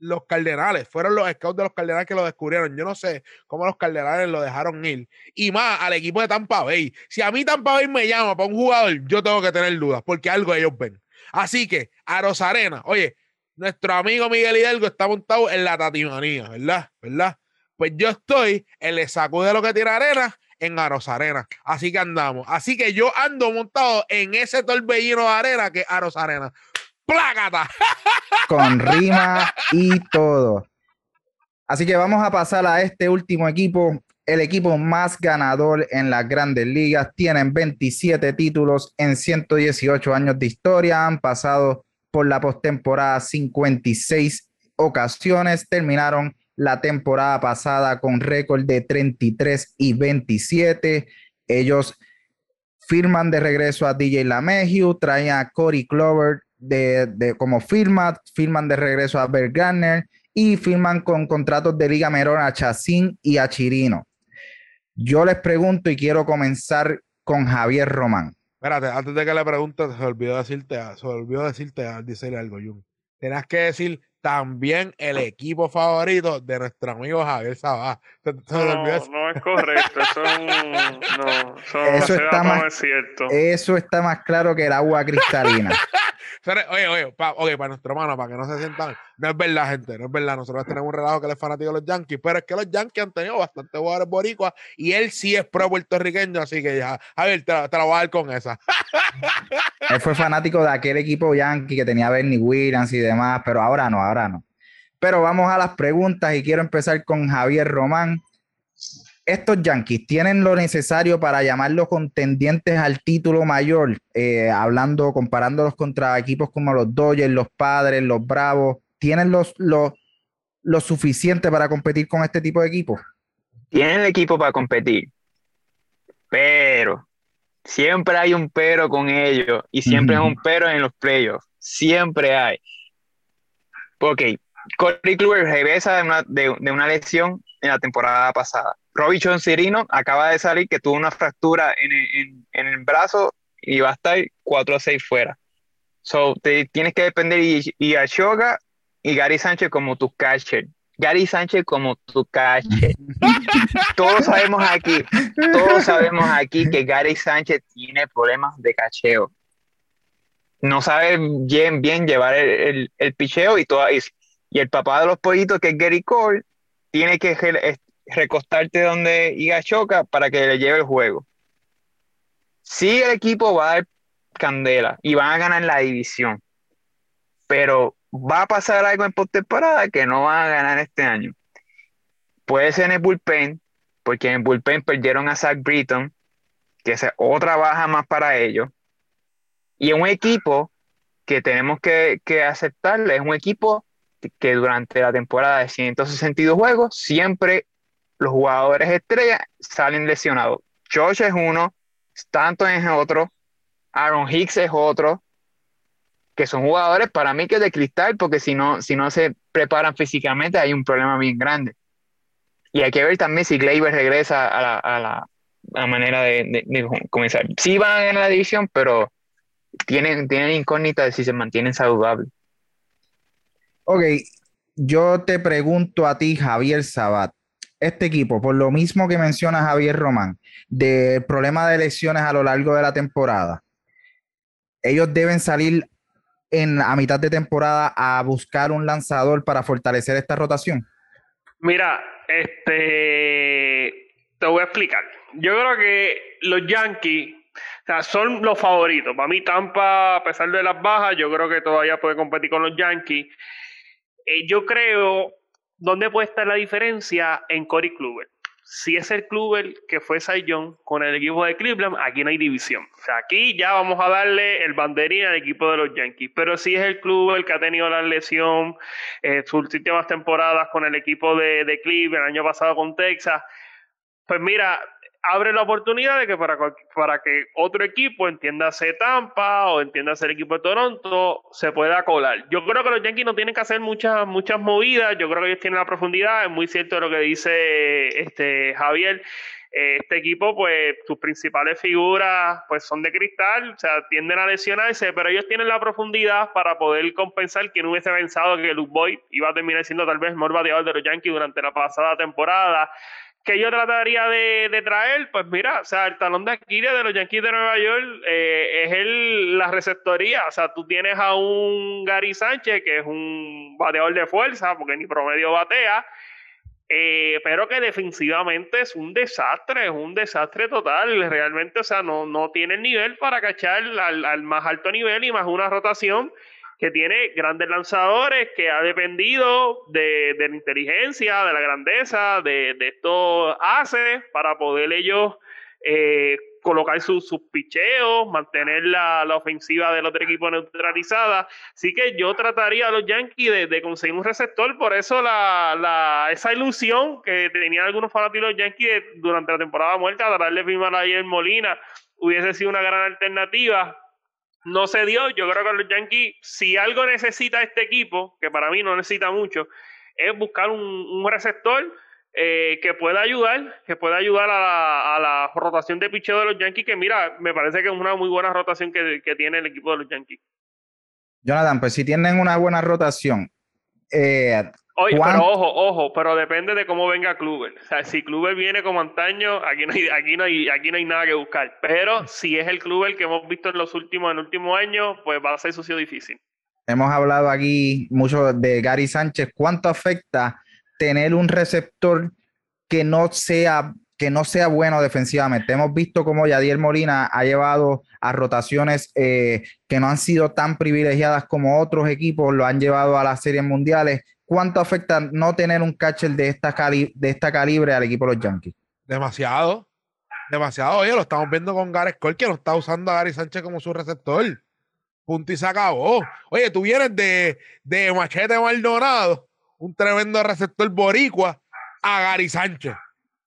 los Cardenales. Fueron los scouts de los Cardenales que lo descubrieron. Yo no sé cómo los Cardenales lo dejaron ir. Y más al equipo de Tampa Bay. Si a mí Tampa Bay me llama para un jugador, yo tengo que tener dudas porque algo ellos ven. Así que a Rosarena, oye, nuestro amigo Miguel Hidalgo está montado en la tatimanía, ¿verdad? ¿Verdad? Pues yo estoy en el sacude lo que tiene arena en Arena. Así que andamos. Así que yo ando montado en ese torbellino de arena que es Arena. ¡Plácata! Con rima y todo. Así que vamos a pasar a este último equipo. El equipo más ganador en las grandes ligas. Tienen 27 títulos en 118 años de historia. Han pasado por la postemporada 56 ocasiones. Terminaron la temporada pasada con récord de 33 y 27. Ellos firman de regreso a DJ LaMehieu, traen a Corey Clover de, como firma, firman de regreso a Bert Garner y firman con contratos de Liga Menor a Chacín y a Chirino. Yo les pregunto y quiero comenzar con Javier Román. Espérate, antes de que le preguntes, se olvidó decirte, se olvidó decirte, decirle algo, Jun. Tenías que decir también el equipo favorito de nuestro amigo Javier Sabá. no, no es correcto, eso, no, eso, está más, cierto. Eso está más claro que el agua cristalina. Oye, oye, para nuestro hermano, para que no se sientan. No es verdad, gente, no es verdad. Nosotros tenemos un relajo que él es fanático de los Yankees, pero es que los Yankees han tenido bastante jugadores boricuas y él sí es pro puertorriqueño, así que ya, a ver, te, te a dar con esa. él fue fanático de aquel equipo Yankee que tenía Bernie Williams y demás, pero ahora no, ahora no. Pero vamos a las preguntas y quiero empezar con Javier Román estos Yankees tienen lo necesario para llamarlos contendientes al título mayor, eh, hablando, comparándolos contra equipos como los Dodgers, los Padres, los Bravos, ¿tienen los, lo suficiente para competir con este tipo de equipos? Tienen el equipo para competir, pero Siempre hay un pero con ellos y siempre hay un pero en los playoffs. Siempre hay. Ok, Corey Kluber regresa de una, de, una lesión en la temporada pasada. Robbie John Cirino acaba de salir que tuvo una fractura en el, en, el brazo y va a estar 4 a 6 fuera. So, te tienes que depender y, y Ashoka y Gary Sánchez como tu catcher. Gary Sánchez como tu catcher. todos sabemos aquí, todos sabemos aquí que Gary Sánchez tiene problemas de cacheo. No sabe bien, bien llevar el, el, picheo y, todo, y, y, el papá de los pollitos, que es Gary Cole, tiene que recostarte donde Iga Choca para que le lleve el juego. Sí, el equipo va a dar candela y van a ganar la división, pero va a pasar algo en postemporada que no van a ganar este año. Puede ser en el bullpen, porque en el bullpen perdieron a Zach Britton, que es otra baja más para ellos. Y un equipo que tenemos que, que aceptarle, es un equipo que durante la temporada de 162 juegos, siempre los jugadores estrellas salen lesionados. Josh es uno, Stanton es otro, Aaron Hicks es otro, que son jugadores para mí que de cristal, porque si no, si no se preparan físicamente hay un problema bien grande. Y hay que ver también si Gleyber regresa a la, a la, manera de, comenzar. Sí van a ganar la división, pero tienen, tienen incógnita de si se mantienen saludables. Ok, yo te pregunto a ti, Javier Sabat. Este equipo, por lo mismo que menciona Javier Román, del problema de lesiones a lo largo de la temporada, ellos deben salir en a mitad de temporada a buscar un lanzador para fortalecer esta rotación? Mira, este te voy a explicar. Yo creo que los Yankees son los favoritos. Para mí, Tampa, a pesar de las bajas, yo creo que todavía puede competir con los Yankees. Eh, yo creo, ¿dónde puede estar la diferencia en Corey Kluber? Si es el club el que fue Young con el equipo de Cleveland, aquí no hay división. O sea, aquí ya vamos a darle el banderín al equipo de los Yankees. Pero si es el club el que ha tenido la lesión, eh, sus últimas temporadas con el equipo de, de Cleveland, el año pasado con Texas, pues mira, abre la oportunidad de que para, para que otro equipo, entiéndase Tampa o entiéndase el equipo de Toronto, se pueda colar. Yo creo que los Yankees no tienen que hacer muchas, muchas movidas, yo creo que ellos tienen la profundidad, es muy cierto lo que dice este Javier. Este equipo, pues, sus principales figuras, pues, son de cristal, o sea, tienden a lesionarse, pero ellos tienen la profundidad para poder compensar quien hubiese pensado que Luke Boyd iba a terminar siendo tal vez el mejor bateador de los Yankees durante la pasada temporada que yo trataría de, traer, pues mira, o sea, el talón de Aquiles de los Yankees de Nueva York eh, es el, la receptoría. O sea, tú tienes a un Gary Sánchez, que es un bateador de fuerza, porque ni promedio batea, eh, pero que defensivamente es un desastre, es un desastre total. Realmente, o sea, no, no tiene el nivel para cachar al, al más alto nivel y más una rotación que tiene grandes lanzadores, que ha dependido de, la inteligencia, de la grandeza, de, de estos haces para poder ellos eh, colocar sus picheos, mantener la, ofensiva del otro equipo neutralizada. Así que yo trataría a los Yankees de, conseguir un receptor, por eso la, esa ilusión que tenían algunos fanáticos de los Yankees durante la temporada muerta, darle firma a en Molina, hubiese sido una gran alternativa no se dio. Yo creo que los Yankees, si algo necesita este equipo, que para mí no necesita mucho, es buscar un, receptor eh, que pueda ayudar, que pueda ayudar a la, rotación de picheo de los Yankees, que mira, me parece que es una muy buena rotación que, que tiene el equipo de los Yankees. Jonathan, pues si tienen una buena rotación, eh, Oye, pero ojo, ojo, pero depende de cómo venga Kluber. O sea, si Kluber viene como antaño, aquí no hay, aquí no hay, aquí no hay nada que buscar. Pero si es el Kluber que hemos visto en los últimos, en el último año, pues va a ser sucio difícil. Hemos hablado aquí mucho de Gary Sánchez. ¿Cuánto afecta tener un receptor que no sea que no sea bueno defensivamente. Hemos visto cómo Yadier Molina ha llevado a rotaciones eh, que no han sido tan privilegiadas como otros equipos, lo han llevado a las series mundiales ¿cuánto afecta no tener un catcher de esta, de esta calibre al equipo de los Yankees? Demasiado. Demasiado. Oye, lo estamos viendo con Gareth Cole, que no está usando a Gary Sánchez como su receptor. Punto y se acabó. Oye, tú vienes de, de Machete Maldonado, un tremendo receptor boricua, a Gary Sánchez.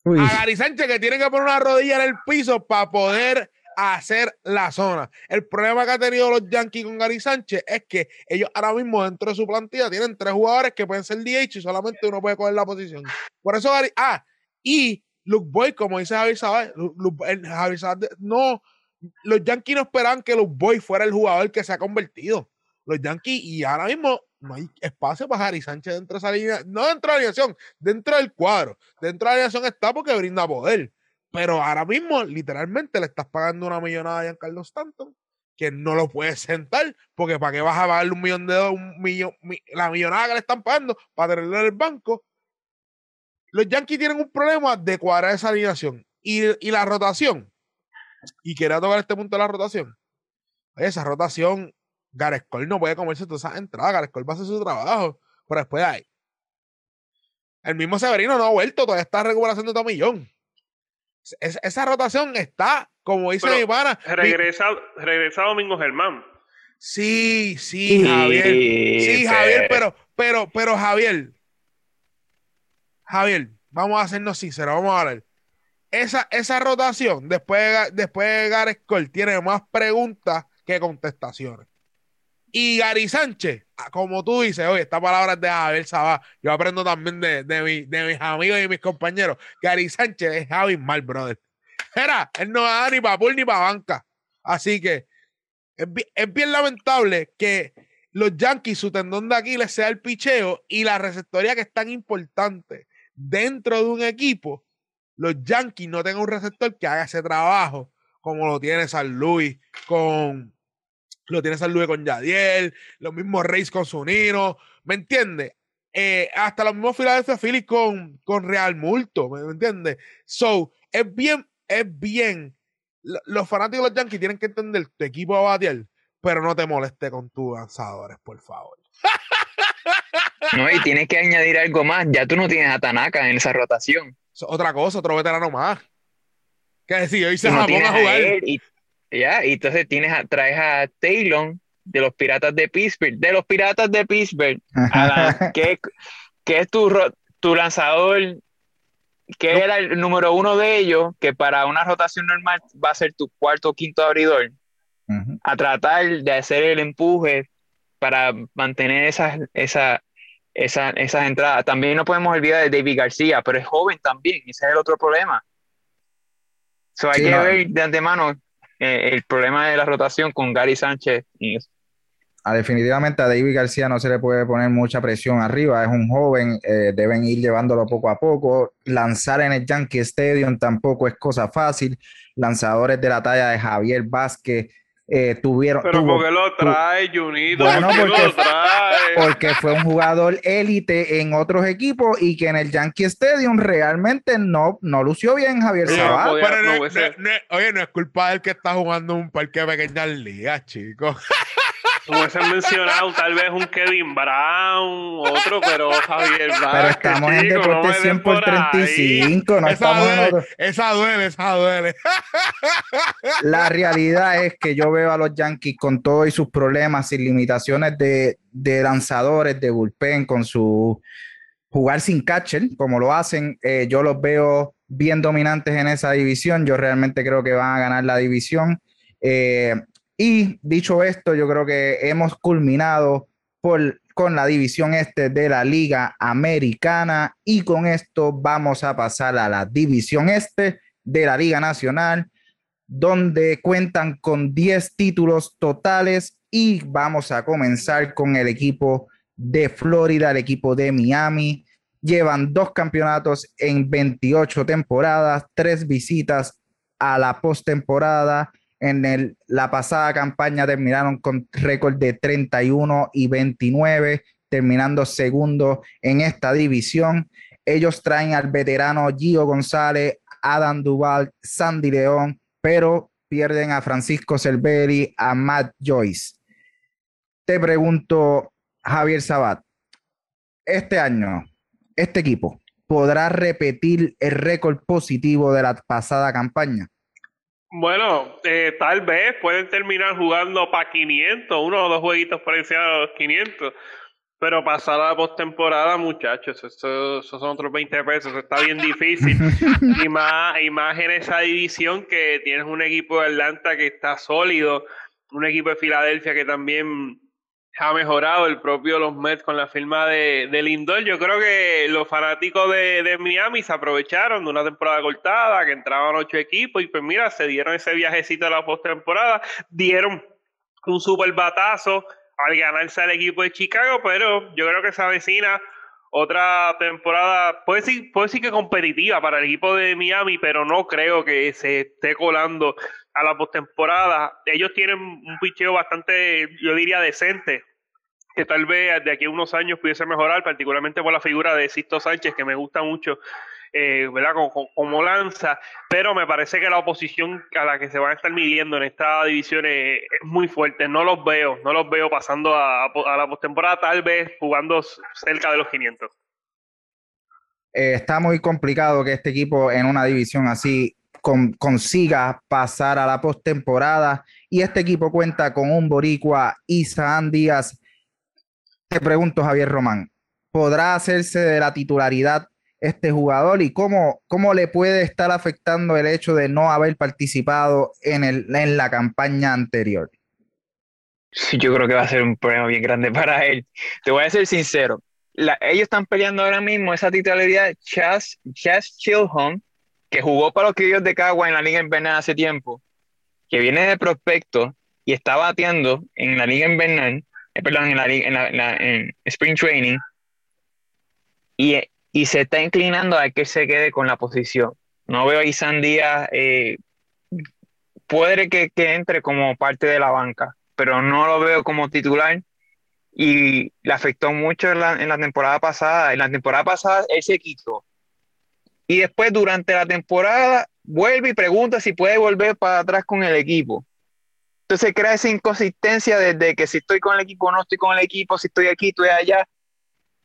A Gary Sánchez que tiene que poner una rodilla en el piso para poder hacer la zona. El problema que ha tenido los Yankees con Gary Sánchez es que ellos ahora mismo dentro de su plantilla tienen tres jugadores que pueden ser DH y solamente uno puede coger la posición. Por eso Gary, ah, y Luke Boy, como dice Javier Sabad, no, los Yankees no esperaban que Luke Boy fuera el jugador que se ha convertido. Los Yankees, y ahora mismo no hay espacio para Gary Sánchez dentro de esa línea, no dentro de la alineación, dentro del cuadro. Dentro de la alineación está porque brinda poder. Pero ahora mismo, literalmente, le estás pagando una millonada a Giancarlo Stanton, que no lo puedes sentar, porque ¿para qué vas a pagarle un millón de dólares, un millón, la millonada que le están pagando para tenerlo en el banco? Los Yankees tienen un problema de cuadrar esa alineación. Y, y la rotación, y quería tocar este punto de la rotación. esa rotación, Garescol no puede comerse todas esas entradas. Garescol va a hacer su trabajo. Pero después hay. El mismo Severino no ha vuelto, todavía está recuperación de Tomillón esa rotación está, como dice mi pana. Regresa, regresa Domingo Germán. Sí, sí, Javier. Sí, Javier, pero, pero, pero, Javier. Javier, vamos a hacernos sinceros, vamos a ver. Esa, esa rotación, después de, después de Gareth Cole, tiene más preguntas que contestaciones. Y Gary Sánchez, como tú dices, oye, esta palabra es de Javier Sabá. Yo aprendo también de, de, mis amigos y mis compañeros. Gary Sánchez es Javi mal, brother. Era, él no va ni para pool ni para banca. Así que es bien, lamentable que los Yankees, su tendón de Aquiles sea el picheo y la receptoría que es tan importante dentro de un equipo, los Yankees no tengan un receptor que haga ese trabajo como lo tiene San Luis con lo tiene San Luis con Yadiel, los mismos Reyes con Zunino, ¿me entiendes? Eh, hasta los mismos Philadelphia Phillies con, con Real Multo, ¿me, entiendes? So, es bien, es bien. Los fanáticos de los Yankees tienen que entender tu equipo va a batear, pero no te moleste con tus lanzadores, por favor. No, y tienes que añadir algo más. Ya tú no tienes a Tanaka en esa rotación. otra cosa, otro veterano más. Que decir, hoy se no a jugar. Ya, y entonces tienes a, traes a Taylor de los Piratas de Pittsburgh, de los Piratas de Pittsburgh, que, es tu, tu lanzador, que era el número uno de ellos, que para una rotación normal va a ser tu cuarto o quinto abridor, a tratar de hacer el empuje para mantener esas, esa, esa, esas entradas. También no podemos olvidar de David García, pero es joven también, ese es el otro problema. So, hay que ver de antemano eh, el problema de la rotación con Gary Sánchez. Ah, definitivamente a David García no se le puede poner mucha presión arriba, es un joven, eh, deben ir llevándolo poco a poco. Lanzar en el Yankee Stadium tampoco es cosa fácil. Lanzadores de la talla de Javier Vázquez, eh, tuvieron. Pero ¿por qué lo trae, Junito? Bueno, porque, porque fue un jugador élite en otros equipos y que en el Yankee Stadium realmente no, no lució bien Javier Sabat. oye, no es culpa del que está jugando un parque de pequeñas ligas, chicos. Hubiesen mencionado tal vez un Kevin Brown, otro, pero Javier Vázquez. Pero estamos en Deporte 100 por 35, no esa estamos duele, Esa duele, esa duele. La realidad es que yo veo a los Yankees con todos y sus problemas, sin limitaciones de, de lanzadores, de bullpen, con su jugar sin catcher, como lo hacen. Eh, yo los veo bien dominantes en esa división. Yo realmente creo que van a ganar la división. Eh, y dicho esto, yo creo que hemos culminado con la división este de la Liga Americana. Y con esto vamos a pasar a la división este de la Liga Nacional, donde cuentan con 10 títulos totales. Y vamos a comenzar con el equipo de Florida, el equipo de Miami. Llevan dos campeonatos en 28 temporadas, tres visitas a la postemporada en la pasada campaña terminaron con récord de 31 y 29, terminando segundo en esta división. Ellos traen al veterano Gio González, Adam Duval, Sandy León, pero pierden a Francisco Cerveri, a Matt Joyce. Te pregunto, Javier Sabat, este año, este equipo, ¿podrá repetir el récord positivo de la pasada campaña? Bueno, eh, tal vez pueden terminar jugando para 500, uno o dos jueguitos por encima de los 500. Pero pasar a la postemporada, muchachos, eso, son otros 20 pesos, está bien difícil. y, más, y más en esa división que tienes un equipo de Atlanta que está sólido, un equipo de Filadelfia que también ha mejorado, el propio los Mets con la firma de, de Lindor. Yo creo que los fanáticos de, de, Miami se aprovecharon de una temporada cortada, que entraban ocho equipos, y pues mira, se dieron ese viajecito a la postemporada, dieron un super batazo al ganarse al equipo de Chicago, pero yo creo que esa vecina otra temporada, puede decir, puede decir que competitiva para el equipo de Miami, pero no creo que se esté colando a la postemporada. Ellos tienen un picheo bastante, yo diría, decente, que tal vez de aquí a unos años pudiese mejorar, particularmente por la figura de Sisto Sánchez, que me gusta mucho eh. Como, lanza, pero me parece que la oposición a la que se van a estar midiendo en esta división es, muy fuerte. No los veo, no los veo pasando a, la postemporada, tal vez jugando cerca de los 500. Eh, está muy complicado que este equipo en una división así consiga pasar a la postemporada y este equipo cuenta con un boricua Isaan Díaz. Te pregunto, Javier Román, ¿podrá hacerse de la titularidad este jugador y cómo, cómo le puede estar afectando el hecho de no haber participado en, el, en la campaña anterior? Yo creo que va a ser un problema bien grande para él. Te voy a ser sincero. ellos están peleando ahora mismo esa titularidad. Chas, Chas Chilhom, que jugó para los criollos de Cagua en la Liga Invernal hace tiempo, que viene de prospecto y está bateando en la Liga Invernal, eh, perdón, en la, en, la, en Spring Training, y y se está inclinando a que se quede con la posición. No veo a Isan Díaz, eh, puede que, entre como parte de la banca, pero no lo veo como titular y le afectó mucho en la, temporada pasada. En la temporada pasada él se quitó. Y después durante la temporada vuelve y pregunta si puede volver para atrás con el equipo. Entonces crea esa inconsistencia desde que si estoy con el equipo no estoy con el equipo, si estoy aquí, estoy allá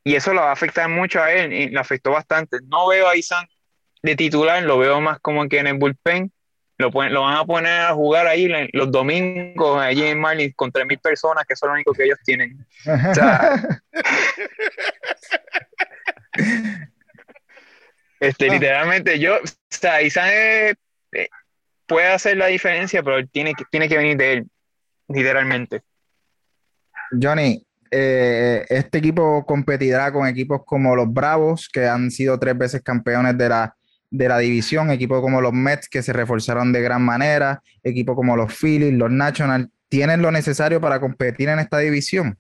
y eso lo va a afectar mucho a él y le afectó bastante. No veo a Isan de titular, lo veo más como que en el bullpen. Lo, lo van a poner a jugar ahí los domingos allí en Marlins con 3.000 personas, que son lo único que ellos tienen. este, literalmente yo, o sea, Isan eh, puede hacer la diferencia, pero tiene, tiene que venir de él, literalmente. Johnny, eh, este equipo competirá con equipos como los Bravos, que han sido tres veces campeones de la, de la división, equipos como los Mets, que se reforzaron de gran manera, equipos como los Phillies, los Nationals, ¿tienen lo necesario para competir en esta división?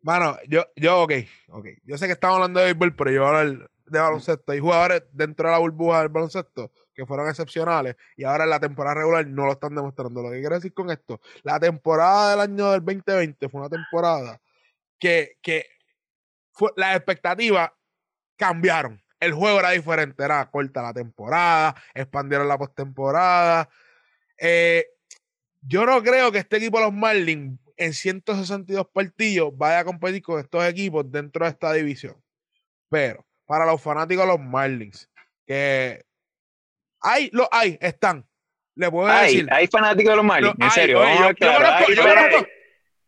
Bueno, yo, yo, ok, ok. Yo sé que estamos hablando de béisbol, pero yo hablo de baloncesto. Hay jugadores dentro de la burbuja del baloncesto que fueron excepcionales y ahora en la temporada regular no lo están demostrando. Lo que quiero decir con esto, la temporada del año del 2020 fue una temporada que, que fue, las expectativas cambiaron. El juego era diferente, era corta la temporada, expandieron la postemporada. Eh, yo no creo que este equipo, los Marlins, en 162 partidos, vaya a competir con estos equipos dentro de esta división. Pero para los fanáticos de los Marlins, que hay, lo hay, están. Le puedo decir. Hay fanáticos de los Marlins, en serio.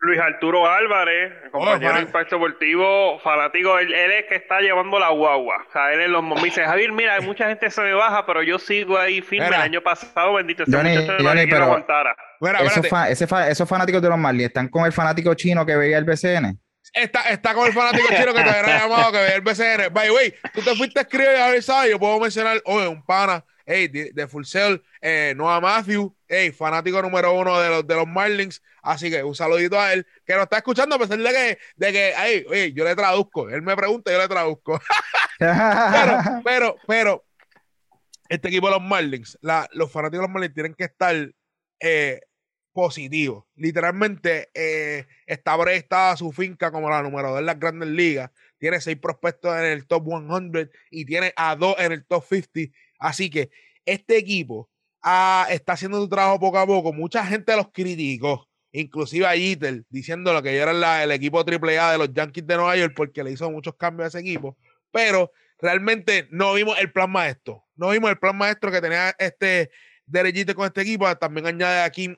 Luis Arturo Álvarez, compañero de Impacto Deportivo, fanático, él, es que está llevando la guagua. O sea, él es los me dice, Javier, mira, mucha gente se me baja, pero yo sigo ahí firme. El año pasado, bendito ese Johnny, muchacho Johnny, pero aguantara. esos, fanáticos de los Marlins están con el fanático chino que veía el BCN. Está, está con el fanático chino que te había llamado que veía el BCN. By the way, tú te fuiste a escribir a ver, ¿sabes? Yo puedo mencionar, oye, un pana hey, de, Full Sail, eh, Noah Matthew, hey, fanático número uno de los, de los Marlins. Así que un saludito a él, que nos está escuchando a pesar de que, de que hey, hey, yo le traduzco. Él me pregunta, yo le traduzco. pero, pero, pero, este equipo de los Marlins, la, los fanáticos de los Marlins tienen que estar eh, positivos. Literalmente, eh, está a su finca como la número 2 en las grandes ligas. Tiene seis prospectos en el top 100 y tiene a dos en el top 50 Así que este equipo ah, está haciendo su trabajo poco a poco. Mucha gente los criticó, inclusive a Jeter, diciendo que yo era el equipo AAA de los Yankees de Nueva York porque le hizo muchos cambios a ese equipo. Pero realmente no vimos el plan maestro. No vimos el plan maestro que tenía este derechito con este equipo. También añade a Kim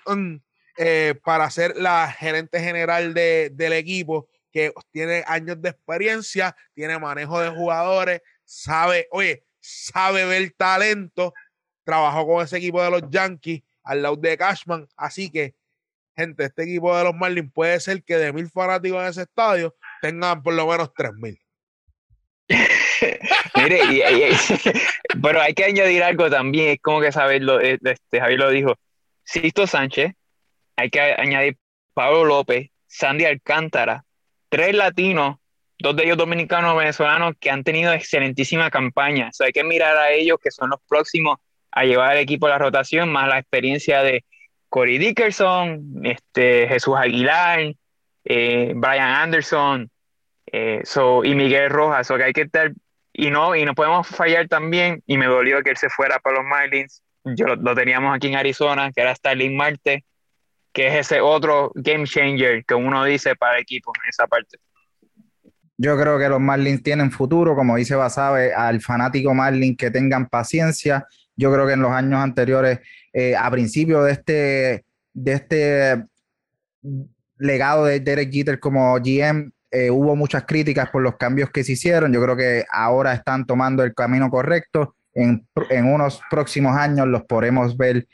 eh, para ser la gerente general del equipo que tiene años de experiencia, tiene manejo de jugadores, sabe, oye, sabe ver talento, trabajó con ese equipo de los Yankees al lado de Cashman, así que, gente, este equipo de los Marlins puede ser que de mil fanáticos en ese estadio tengan por lo menos tres mil. Mire, pero hay que añadir algo también, es como que saberlo, eh, este, Javier lo dijo, Sisto Sánchez, hay que añadir Pablo López, Sandy Alcántara, tres latinos, dos de ellos dominicanos venezolanos que han tenido excelentísima campaña. O hay que mirar a ellos que son los próximos a llevar al equipo a la rotación, más la experiencia de Corey Dickerson, este, Jesús Aguilar, eh, Brian Anderson eh, y Miguel Rojas. O que hay que estar, y no, y no podemos fallar también, y me dolió que él se fuera para los Marlins. Yo lo, teníamos aquí en Arizona, que era Starling Marte, que es ese otro game changer que uno dice para el equipo en esa parte. Yo creo que los Marlins tienen futuro, como dice Basabe, al fanático Marlins que tengan paciencia. Yo creo que en los años anteriores, eh, a principio de este, de este legado de Derek Jeter como GM, eh, hubo muchas críticas por los cambios que se hicieron. Yo creo que ahora están tomando el camino correcto. En, en unos próximos años los podremos ver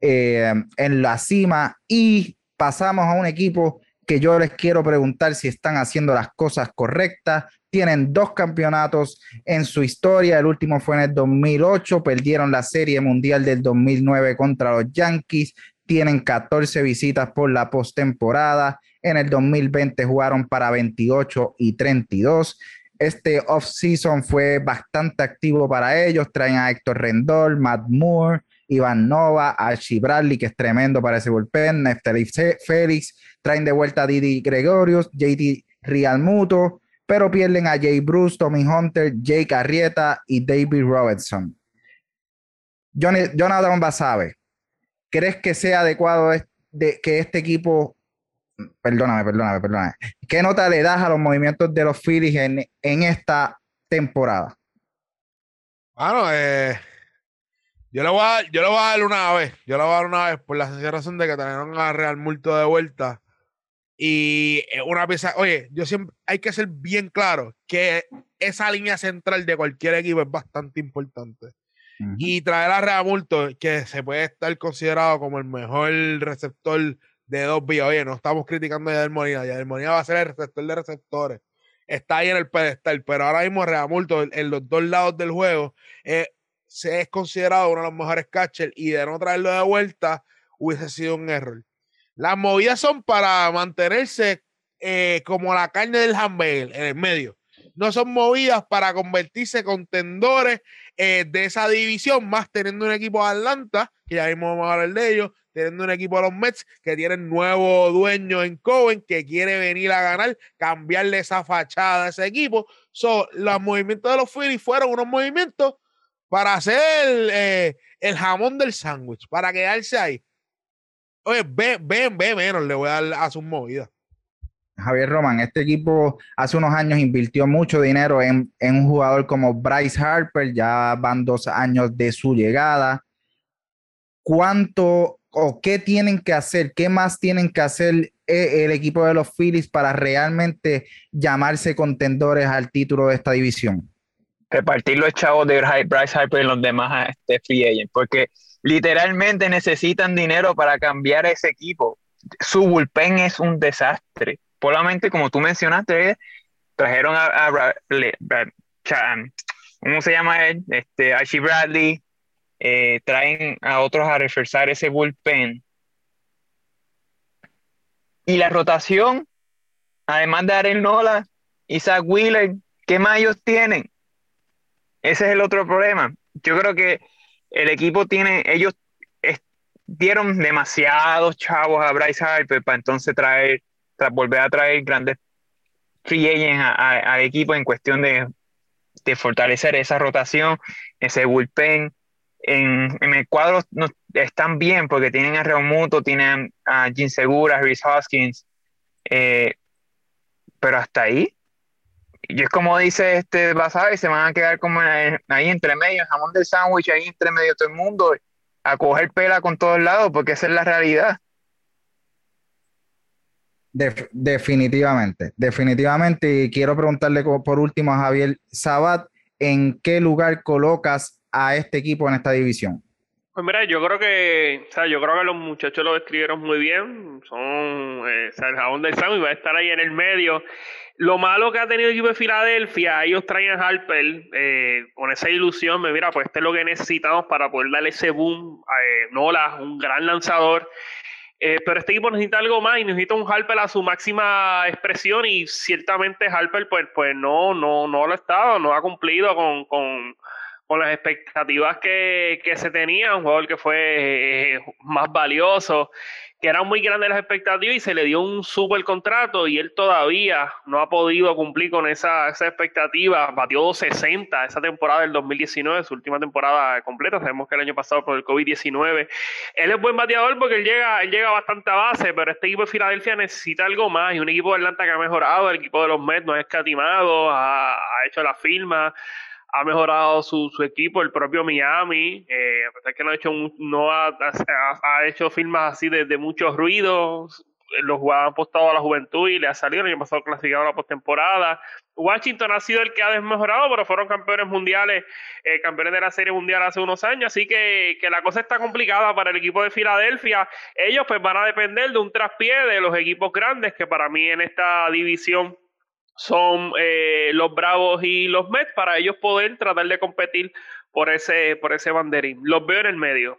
eh, en la cima y pasamos a un equipo que yo les quiero preguntar si están haciendo las cosas correctas. Tienen dos campeonatos en su historia. El último fue en el 2008. Perdieron la Serie Mundial del 2009 contra los Yankees. Tienen 14 visitas por la postemporada. En el 2020 jugaron para 28 y 32. Este off-season fue bastante activo para ellos. Traen a Héctor Rendol, Matt Moore, Iván Nova, Archie Bradley, que es tremendo para ese bullpen, Neftali Félix, traen de vuelta a Didi Gregorius, JD Realmuto, pero pierden a Jay Bruce, Tommy Hunter, Jake Arrieta y David Robertson. Jonathan Basabe, ¿crees que sea adecuado de, que este equipo, perdóname, perdóname, perdóname, qué nota le das a los movimientos de los Phillies en, en esta temporada? Bueno, eh, yo le, voy a, yo voy a dar una vez. Yo le voy a dar una vez por la sencilla razón de que trajeron a Real Multo de vuelta. Y una pieza. Oye, yo siempre. Hay que ser bien claro que esa línea central de cualquier equipo es bastante importante. Y traer a Real Multo, que se puede estar considerado como el mejor receptor de dos vías. Oye, no estamos criticando a Yadier Molina. Yadier Molina va a ser el receptor de receptores. Está ahí en el pedestal, pero ahora mismo Real Multo en los dos lados del juego eh, se es considerado uno de los mejores catchers y de no traerlo de vuelta hubiese sido un error. Las movidas son para mantenerse eh, como la carne del hamburger en el medio. No son movidas para convertirse en contendores eh, de esa división, más teniendo un equipo de Atlanta, que ya mismo vamos a hablar de ellos, teniendo un equipo de los Mets que tienen nuevo dueño en Coven que quiere venir a ganar, cambiarle esa fachada a ese equipo. So, los movimientos de los Phillies fueron unos movimientos para hacer eh, el jamón del sándwich, para quedarse ahí. Oye, ven, ven, ven menos, le voy a dar a sus movidas. Javier Román, este equipo hace unos años invirtió mucho dinero en, un jugador como Bryce Harper, ya van dos años de su llegada. ¿Cuánto o qué tienen que hacer, qué más tienen que hacer eh, el equipo de los Phillies para realmente llamarse contendores al título de esta división? repartir los chavos de Bryce Harper y los demás este free agent, porque literalmente necesitan dinero para cambiar ese equipo. Su bullpen es un desastre. Solamente como tú mencionaste, trajeron a, ¿cómo se llama él? Este, Archie Bradley, eh, traen a otros a reforzar ese bullpen. Y la rotación, además de Aaron Nola, Isaac Wheeler, ¿qué más ellos tienen? Ese es el otro problema. Yo creo que el equipo tiene, ellos dieron demasiados chavos a Bryce Harper para entonces traer, volver a traer grandes free agents al equipo en cuestión de, fortalecer esa rotación, ese bullpen. En, el cuadro están bien porque tienen a Reomuto, tienen a Jim Segura, a Rhys Hoskins, eh, pero hasta ahí y es como dice este y se van a quedar como ahí entre medio, el jamón del sándwich, ahí entre medio todo el mundo, a coger pela con todos lados, porque esa es la realidad. definitivamente, definitivamente. Y quiero preguntarle por último a Javier Sabat, ¿en qué lugar colocas a este equipo en esta división? Pues mira, yo creo que, o sea, yo creo que los muchachos lo describieron muy bien. Son, eh, o sea, el jabón del y va a estar ahí en el medio. Lo malo que ha tenido el equipo de Filadelfia, ellos traen a Harper eh, con esa ilusión, me mira, pues este es lo que necesitamos para poder darle ese boom. Eh, Nola, un gran lanzador. Eh, pero este equipo necesita algo más y necesita un Harper a su máxima expresión y ciertamente Harper pues, pues no, no, no lo ha estado, no ha cumplido con, con, con las expectativas que, que, se tenía, un jugador que fue eh, más valioso que eran muy grandes las expectativas y se le dio un super contrato y él todavía no ha podido cumplir con esa, esa expectativa. Batió 260 esa temporada del 2019, su última temporada completa. Sabemos que el año pasado por el COVID-19. Él es buen bateador porque él llega, él llega bastante a base, pero este equipo de Filadelfia necesita algo más y un equipo de Atlanta que ha mejorado, el equipo de los Mets no ha escatimado, ha, ha hecho la firma ha mejorado su, su equipo, el propio Miami, eh, a pesar que no ha hecho, no ha, ha, hecho firmas así de, de muchos ruidos, los jugadores han apostado a la juventud y le ha salido, el año pasado clasificado la postemporada. Washington ha sido el que ha desmejorado, pero fueron campeones mundiales, eh, campeones de la Serie Mundial hace unos años, así que, que, la cosa está complicada para el equipo de Filadelfia. Ellos pues van a depender de un traspié de los equipos grandes, que para mí en esta división son eh, los Bravos y los Mets para ellos poder tratar de competir por ese, por ese banderín. Los veo en el medio.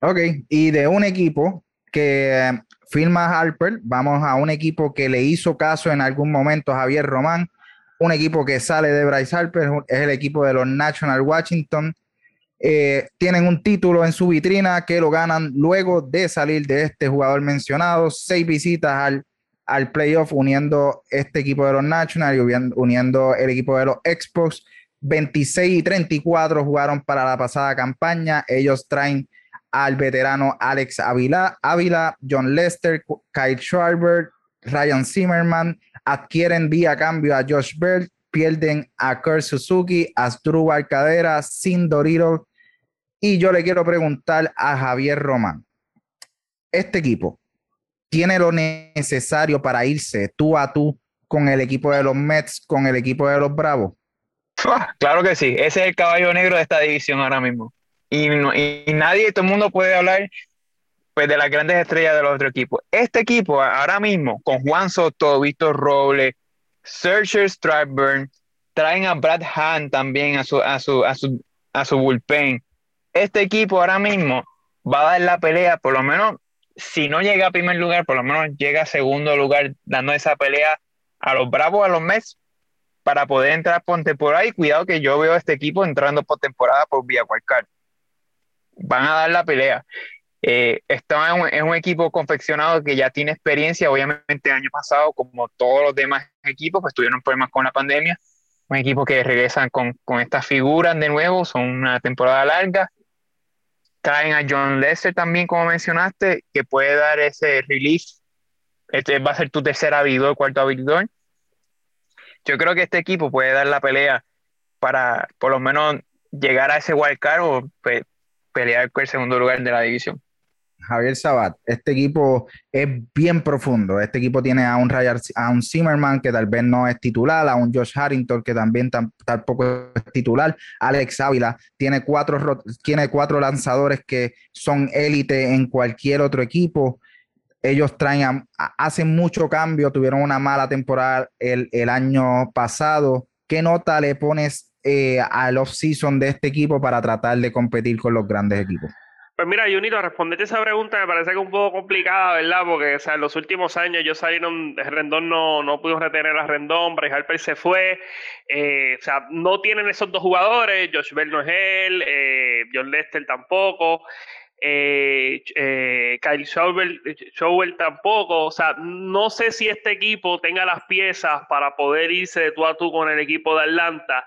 Ok, y de un equipo que eh, firma Harper, vamos a un equipo que le hizo caso en algún momento a Javier Román, un equipo que sale de Bryce Harper, es el equipo de los National Washington. Eh, tienen un título en su vitrina que lo ganan luego de salir de este jugador mencionado, seis visitas al al playoff uniendo este equipo de los Nationals y uniendo el equipo de los Expos. 26 y 34 jugaron para la pasada campaña. Ellos traen al veterano Alex Ávila, John Lester, Kyle Schwarber, Ryan Zimmerman, adquieren vía cambio a Josh Bell, pierden a Kurt Suzuki, a Strubar Cadera, Sin Dorito. Y yo le quiero preguntar a Javier Román, este equipo, tiene lo necesario para irse tú a tú con el equipo de los Mets, con el equipo de los Bravos? Ah, claro que sí, ese es el caballo negro de esta división ahora mismo. Y, y nadie, todo el mundo puede hablar pues, de las grandes estrellas de los otros equipos. Este equipo ahora mismo, con Juan Soto, Víctor Robles, Searcher Strasburn, traen a Brad Hahn también a su, a su, a su, a su bullpen. Este equipo ahora mismo va a dar la pelea, por lo menos si no llega a primer lugar, por lo menos llega a segundo lugar, dando esa pelea a los Bravos, a los Mets, para poder entrar por temporada. Y cuidado que yo veo a este equipo entrando por temporada por vía Wildcard. Van a dar la pelea. Eh, está es un, equipo confeccionado que ya tiene experiencia. Obviamente, el año pasado, como todos los demás equipos, pues tuvieron problemas con la pandemia. Un equipo que regresan con, con estas figuras de nuevo, son una temporada larga Traen a John Lester también, como mencionaste, que puede dar ese relief. Este va a ser tu tercer habilidad, cuarto habilidad. Yo creo que este equipo puede dar la pelea para por lo menos llegar a ese wildcard o pelear con el segundo lugar de la división. Javier Sabat, este equipo es bien profundo. Este equipo tiene a un, a un Zimmerman que tal vez no es titular, a un Josh Harrington que también tampoco es titular. Alex Ávila tiene cuatro, tiene cuatro lanzadores que son élite en cualquier otro equipo. Ellos traen, hacen mucho cambio, tuvieron una mala temporada el, el año pasado. ¿Qué nota le pones eh, al off-season de este equipo para tratar de competir con los grandes equipos? Pues mira, Junito, responderte esa pregunta me parece que es un poco complicada, ¿verdad? Porque o sea, en los últimos años yo salieron, Rendón no, no pudo retener a Rendón, Bryce Harper se fue, eh, o sea, no tienen esos dos jugadores, Josh Bell no es él, eh, John Lester tampoco, eh, eh, Kyle Schauber, tampoco, o sea, no sé si este equipo tenga las piezas para poder irse de tú a tú con el equipo de Atlanta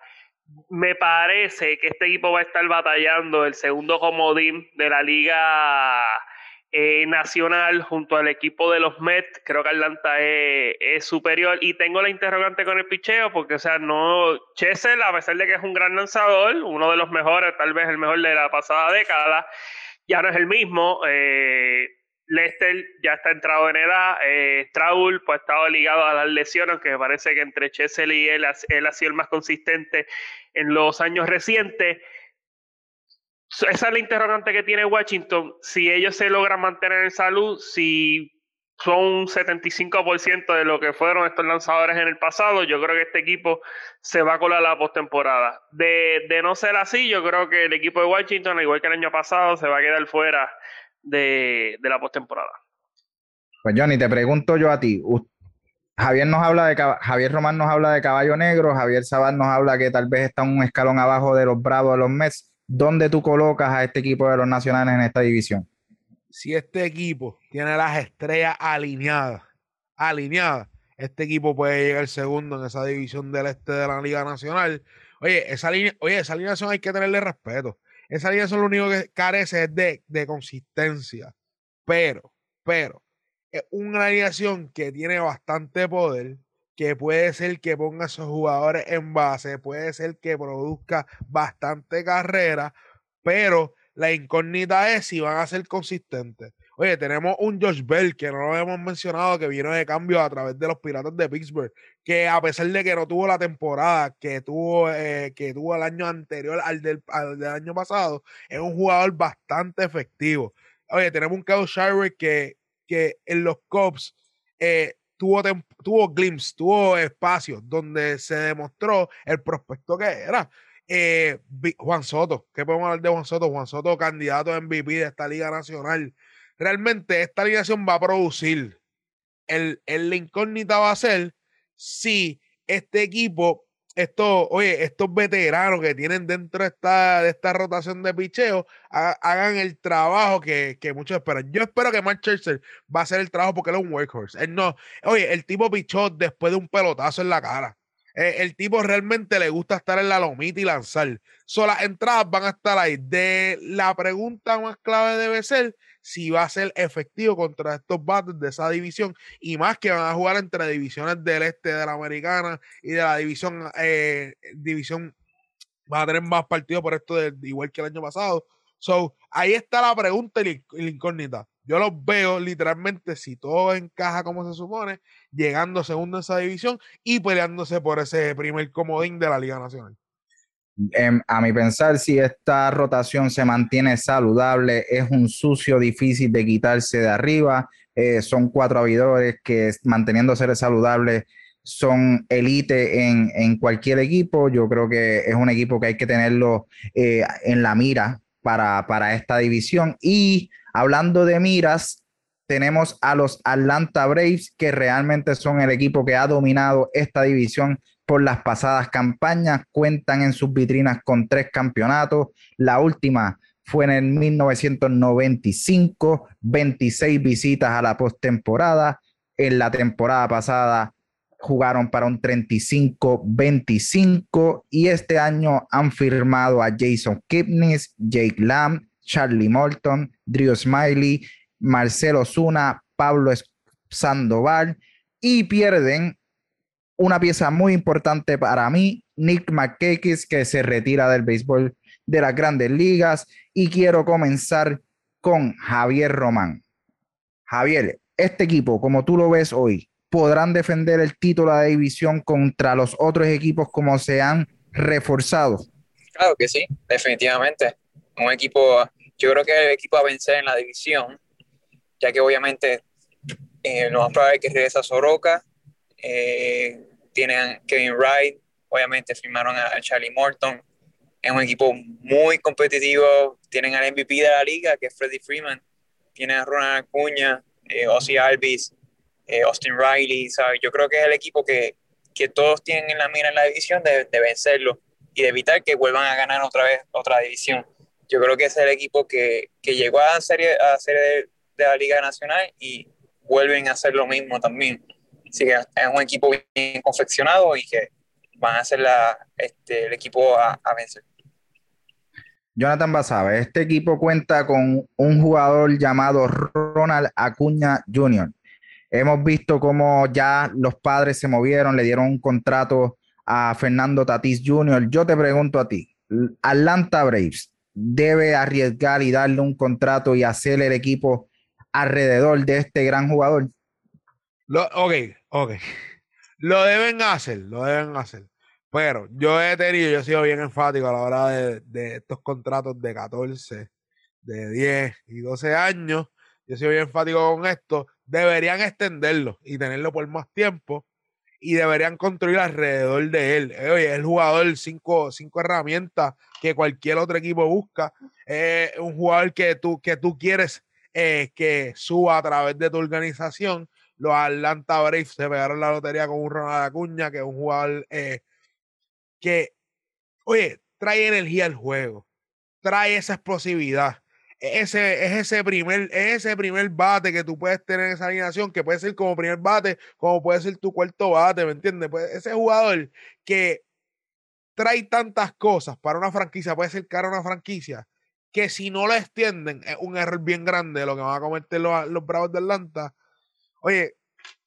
me parece que este equipo va a estar batallando el segundo comodín de la liga eh, nacional junto al equipo de los Mets. Creo que Atlanta es, superior y tengo la interrogante con el picheo porque, o sea, no, Chesel, a pesar de que es un gran lanzador, uno de los mejores, tal vez el mejor de la pasada década, ya no es el mismo. Eh, Lester ya está entrado en edad. Eh, pues, ha estado ligado a las lesiones, que me parece que entre Chesel y él, ha sido el más consistente en los años recientes. Esa es la interrogante que tiene Washington. Si ellos se logran mantener en salud, si son un 75% de lo que fueron estos lanzadores en el pasado, yo creo que este equipo se va a colar la postemporada. De, de no ser así, yo creo que el equipo de Washington, al igual que el año pasado, se va a quedar fuera de, de la postemporada. Pues Johnny, te pregunto yo a ti. Javier nos habla de Javier Román nos habla de caballo negro, Javier Sabat nos habla que tal vez está un escalón abajo de los Bravos de los Mets. ¿Dónde tú colocas a este equipo de los Nacionales en esta división? Si este equipo tiene las estrellas alineadas, alineadas, este equipo puede llegar segundo en esa división del este de la Liga Nacional. Oye, esa línea, oye, esa alineación hay que tenerle respeto. Esa alineación lo único que carece es de, de consistencia. Pero, pero, es una alineación que tiene bastante poder, que puede ser que ponga a esos jugadores en base, puede ser que produzca bastante carrera, pero la incógnita es si van a ser consistentes. Oye, tenemos un Josh Bell que no lo hemos mencionado, que vino de cambio a través de los Piratas de Pittsburgh, que a pesar de que no tuvo la temporada que tuvo, eh, que tuvo el año anterior al del, año pasado, es un jugador bastante efectivo. Oye, tenemos un Kyle Shire que que en los Cubs eh, tuvo, tuvo glimpse, tuvo espacios donde se demostró el prospecto que era. Eh, Juan Soto, ¿qué podemos hablar de Juan Soto? Juan Soto, candidato a MVP de esta Liga Nacional. Realmente esta alineación va a producir. El, el, la incógnita va a ser si este equipo estos, oye, estos veteranos que tienen dentro de esta, de esta rotación de picheo hagan el trabajo que, que, muchos esperan. Yo espero que Mark Scherzer va a hacer el trabajo porque él es un workhorse. Él no, oye, el tipo pichó después de un pelotazo en la cara. Eh, el tipo realmente le gusta estar en la lomita y lanzar. So, las entradas van a estar ahí. De la pregunta más clave debe ser si va a ser efectivo contra estos bates de esa división y más que van a jugar entre divisiones del este de la americana y de la división eh, división van a tener más partidos por esto de, igual que el año pasado. So ahí está la pregunta y la incógnita. Yo los veo literalmente si todo encaja como se supone llegando segundo en esa división y peleándose por ese primer comodín de la Liga Nacional Em, a mi pensar, si esta rotación se mantiene saludable, es un sucio difícil de quitarse de arriba. Eh, son cuatro abridores que manteniéndose saludables son elite en, cualquier equipo. Yo creo que es un equipo que hay que tenerlo eh, en la mira para, para esta división. Y hablando de miras, tenemos a los Atlanta Braves, que realmente son el equipo que ha dominado esta división por las pasadas campañas, cuentan en sus vitrinas con tres campeonatos. La última fue en el 1995, 26 visitas a la postemporada. En la temporada pasada jugaron para un 35-25 y este año han firmado a Jason Kipnis, Jake Lamb, Charlie Morton, Drew Smiley, Marcelo Zuna, Pablo Sandoval y pierden una pieza muy importante para mí, Nick McKekis, que se retira del béisbol de las grandes ligas. Y quiero comenzar con Javier Román. Javier, este equipo, como tú lo ves hoy, podrán defender el título de división contra los otros equipos como se han reforzado. Claro que sí, definitivamente. Un equipo, yo creo que el equipo a vencer en la división, ya que obviamente eh, lo más probable que regresa Soroka, eh, tienen Kevin Wright, obviamente firmaron a Charlie Morton, es un equipo muy competitivo, tienen al MVP de la liga, que es Freddie Freeman, tienen a Ronald Acuña, eh, Ozzy Alvis, eh, Austin Riley, ¿sabes? yo creo que es el equipo que, que todos tienen en la mira en la división de, de, vencerlo y de evitar que vuelvan a ganar otra vez otra división. Yo creo que es el equipo que, que llegó a serie, a serie de, de la Liga Nacional y vuelven a hacer lo mismo también. Así que es un equipo bien confeccionado y que van a ser este, el equipo a, vencer. Jonathan Basabe, este equipo cuenta con un jugador llamado Ronald Acuña Jr. Hemos visto cómo ya los padres se movieron, le dieron un contrato a Fernando Tatis Jr. Yo te pregunto a ti, Atlanta Braves debe arriesgar y darle un contrato y hacer el equipo alrededor de este gran jugador. Lo, ok, ok. Lo deben hacer, lo deben hacer. Pero yo he tenido, yo he sido bien enfático a la hora de, de estos contratos de 14, de 10 y 12 años. Yo he sido bien enfático con esto. Deberían extenderlo y tenerlo por más tiempo y deberían construir alrededor de él. Eh, oye, el jugador, cinco, cinco herramientas que cualquier otro equipo busca. Es un jugador que tú, que tú quieres eh, que suba a través de tu organización. Los Atlanta Braves se pegaron la lotería con un Ronald Acuña, que es un jugador eh, que, oye, trae energía al juego, trae esa explosividad. Ese, es ese primer, ese primer bate que tú puedes tener en esa alineación, que puede ser como primer bate, como puede ser tu cuarto bate, ¿me entiendes? Pues ese jugador que trae tantas cosas para una franquicia, puede ser cara a una franquicia, que si no lo extienden, es un error bien grande lo que van a cometer los, los Bravos de Atlanta. Oye,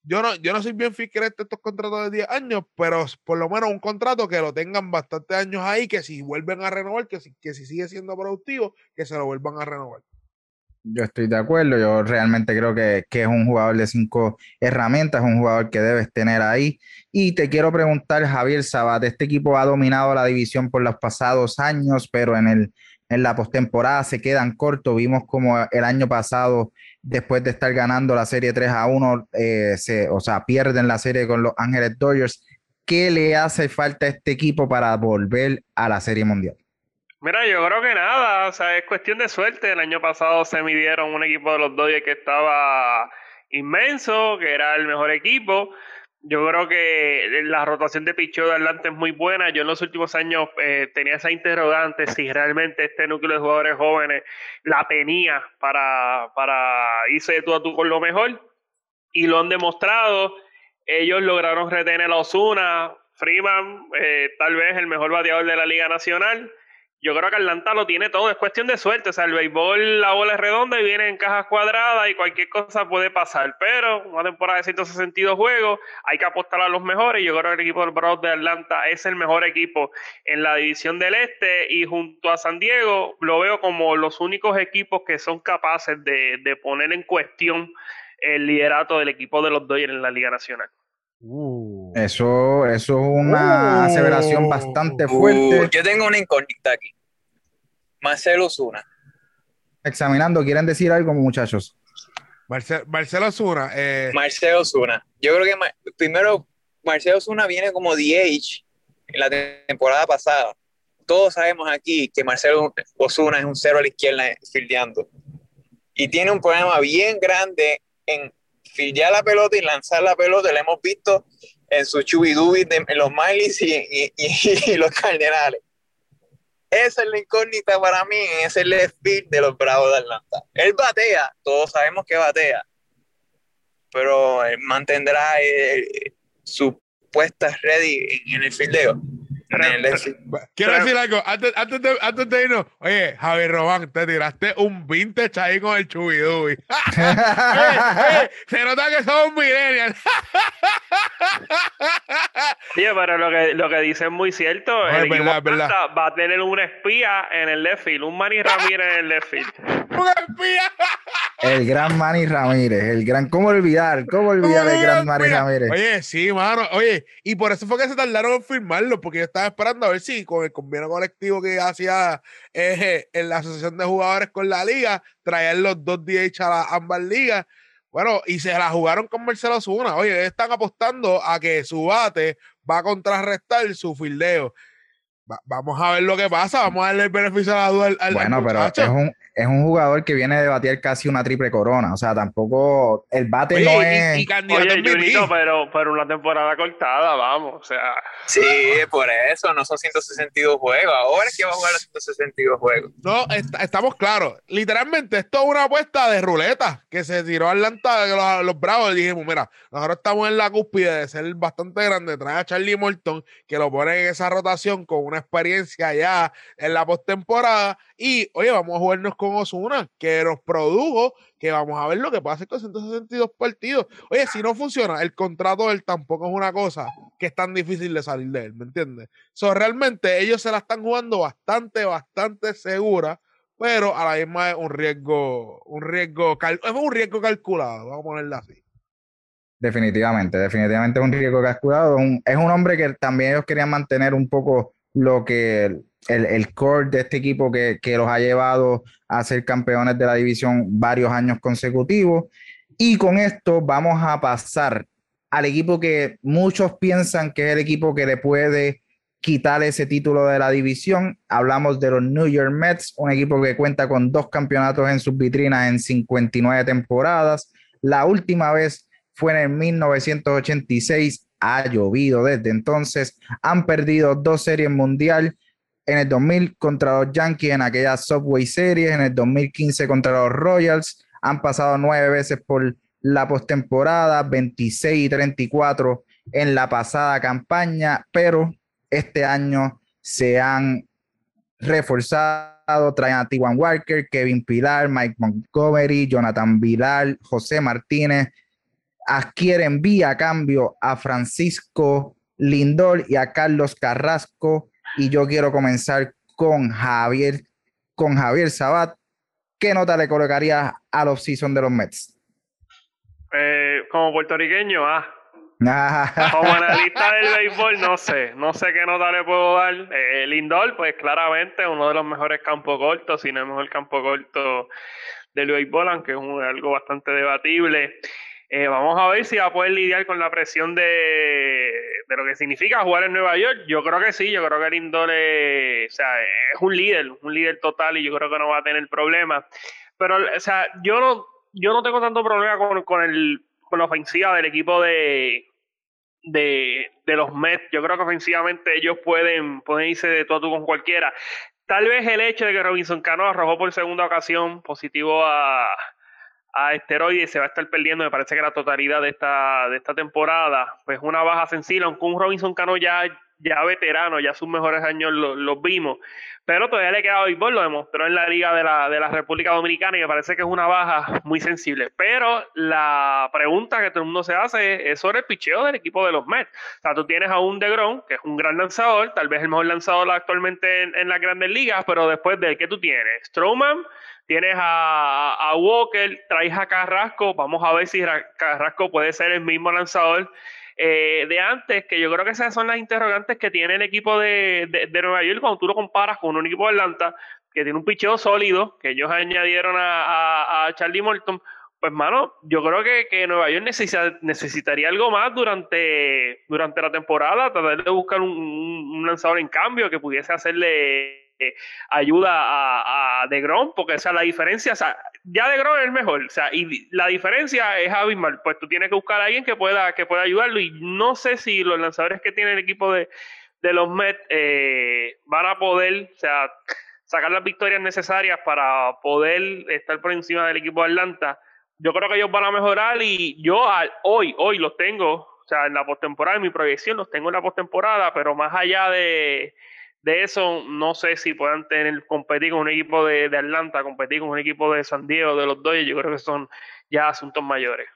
yo no, yo no soy bien fiel de estos contratos de 10 años, pero por lo menos un contrato que lo tengan bastantes años ahí, que si vuelven a renovar, que si, que si sigue siendo productivo, que se lo vuelvan a renovar. Yo estoy de acuerdo, yo realmente creo que, que, es un jugador de cinco herramientas, un jugador que debes tener ahí. Y te quiero preguntar, Javier Sabat, este equipo ha dominado la división por los pasados años, pero en, el, en la postemporada se quedan cortos. Vimos como el año pasado después de estar ganando la serie 3 a 1, eh, se, o sea, pierden la serie con los Ángeles Dodgers. ¿Qué le hace falta a este equipo para volver a la serie mundial? Mira, yo creo que nada, o sea, es cuestión de suerte. El año pasado se midieron un equipo de los Dodgers que estaba inmenso, que era el mejor equipo. Yo creo que la rotación de picheo de Atlanta es muy buena. Yo en los últimos años eh, tenía esa interrogante si realmente este núcleo de jugadores jóvenes la tenía para, para irse de tú a tú con lo mejor. Y lo han demostrado. Ellos lograron retener a Osuna, Freeman, eh, tal vez el mejor bateador de la Liga Nacional yo creo que Atlanta lo tiene todo, es cuestión de suerte. O sea, el béisbol, la bola es redonda y viene en cajas cuadradas y cualquier cosa puede pasar. Pero una temporada de 162 juegos, hay que apostar a los mejores. Yo creo que el equipo del Bros de Atlanta es el mejor equipo en la división del Este y junto a San Diego lo veo como los únicos equipos que son capaces de, de poner en cuestión el liderato del equipo de los Dodgers en la Liga Nacional. Uh. Eso, eso es una aseveración bastante fuerte. Uh, yo tengo una incógnita aquí. Marcelo Zuna. Examinando, ¿quieren decir algo, muchachos? Marcelo Zuna. Eh... Marcelo Zuna. Yo creo que primero Marcelo Zuna viene como DH en la temporada pasada. Todos sabemos aquí que Marcelo Osuna es un cero a la izquierda fildeando. Y tiene un problema bien grande en fillar la pelota y lanzar la pelota, lo hemos visto en su chubidubi en los Mileys y, los Cardenales. Esa es la incógnita para mí en ese left field de los Bravos de Atlanta. Él batea, todos sabemos que batea, pero mantendrá eh, su puesta ready en el fildeo. Quiero decir algo, antes, antes, de, antes de irnos, oye, Javi Román, te tiraste un vintage ahí con el chubidubi. se nota que somos millennials. Oye, pero lo que, lo que dice es muy cierto. el verdad, verdad. va a tener un espía en el left field, un Manny Ramírez en el left field. El gran Manny Ramírez, el gran, ¿cómo olvidar? ¿Cómo olvidar el gran Manny Ramírez? Oye, sí, mano, oye, y por eso fue que se tardaron en firmarlo, porque yo estaba esperando a ver si con el convenio colectivo que hacía eh, en la asociación de jugadores con la liga, traer los dos DH a ambas ligas. Bueno, y se la jugaron con Marcelo Zuna. Oye, están apostando a que su bate va a contrarrestar su fildeo. vamos a ver lo que pasa, vamos a darle el beneficio a la duda al, Bueno, pero es un, es un jugador que viene de batir casi una triple corona. O sea, tampoco. El bate no es. Y, Oye, Junito, pero, pero una temporada cortada, vamos. O sea. Sí, por eso. No son 162 juegos. Ahora es que va a jugar los 162 juegos. No, estamos claros. Literalmente, esto es una apuesta de ruleta que se tiró Atlanta los, los Bravos. Y dijimos, mira, nosotros estamos en la cúspide de ser bastante grande. Trae a Charlie Morton, que lo pone en esa rotación con una experiencia ya en la postemporada. Y, oye, vamos a jugarnos con Osuna, que nos produjo, que vamos a ver lo que pasa con 162 partidos. Oye, si no funciona, el contrato de él tampoco es una cosa que es tan difícil de salir de él, ¿me entiendes? So, realmente ellos se la están jugando bastante, bastante segura, pero a la misma es un riesgo, un riesgo, es un riesgo calculado, vamos a ponerlo así. Definitivamente, definitivamente es un riesgo calculado. es un hombre que también ellos querían mantener un poco lo que el, el core de este equipo que, que los ha llevado a ser campeones de la división varios años consecutivos. Y con esto vamos a pasar al equipo que muchos piensan que es el equipo que le puede quitar ese título de la división. Hablamos de los New York Mets, un equipo que cuenta con dos campeonatos en sus vitrinas en 59 temporadas. La última vez fue en el 1986, ha llovido desde entonces, han perdido dos series mundial en el 2000 contra los Yankees en aquella Subway Series, en el 2015 contra los Royals, han pasado nueve veces por la postemporada, 26 y 34 en la pasada campaña, pero este año se han reforzado, traen a Tiwan Walker, Kevin Pilar, Mike Montgomery, Jonathan Vilar, José Martínez, adquieren vía cambio a Francisco Lindor y a Carlos Carrasco. Y yo quiero comenzar con Javier, con Javier Sabat. ¿Qué nota le colocaría al off-season de los Mets? Eh, como puertorriqueño, ah. como analista del béisbol, no sé, no sé qué nota le puedo dar. Eh, Lindor, pues claramente uno de los mejores campos cortos, si no el mejor campo corto del béisbol, aunque es algo bastante debatible. Eh, vamos a ver si va a poder lidiar con la presión de, de, lo que significa jugar en Nueva York. Yo creo que sí, yo creo que Lindor o sea, es un líder, un líder total y yo creo que no va a tener problemas. Pero, o sea, yo no, yo no tengo tanto problema con, con, el, con la ofensiva del equipo de, de, de, los Mets. Yo creo que ofensivamente ellos pueden, pueden irse de todo con cualquiera. Tal vez el hecho de que Robinson Cano arrojó por segunda ocasión positivo a, a esteroides se va a estar perdiendo, me parece que la totalidad de esta, de esta temporada, pues una baja sencilla, aunque un Robinson Cano ya, ya veterano, ya sus mejores años los vimos, pero todavía le queda béisbol, lo demostró en la Liga de la, de la República Dominicana y me parece que es una baja muy sensible. Pero la pregunta que todo el mundo se hace es sobre el picheo del equipo de los Mets. O sea, tú tienes a un DeGrom, que es un gran lanzador, tal vez el mejor lanzador actualmente en, en las grandes ligas, pero después de qué tú tienes, Strowman, tienes a, Walker, traes a Carrasco, vamos a ver si Carrasco puede ser el mismo lanzador eh, de antes, que yo creo que esas son las interrogantes que tiene el equipo de, Nueva York cuando tú lo comparas con un equipo de Atlanta que tiene un picheo sólido, que ellos añadieron a, Charlie Morton. Pues, mano, yo creo que, Nueva York necesitaría algo más durante, durante la temporada, tratar de buscar un lanzador en cambio que pudiese hacerle ayuda a, a DeGrom, porque esa la diferencia, o sea, ya DeGrom es el mejor, o sea, y la diferencia es abismal, pues tú tienes que buscar a alguien que pueda, que pueda ayudarlo, y no sé si los lanzadores que tiene el equipo de, los Mets eh, van a poder, o sea, sacar las victorias necesarias para poder estar por encima del equipo de Atlanta. Yo creo que ellos van a mejorar y yo hoy, hoy los tengo, o sea, en la postemporada, en mi proyección los tengo en la postemporada, pero más allá de, de eso no sé si puedan tener competir con un equipo de, Atlanta, competir con un equipo de San Diego, de los Dodgers, yo creo que son ya asuntos mayores.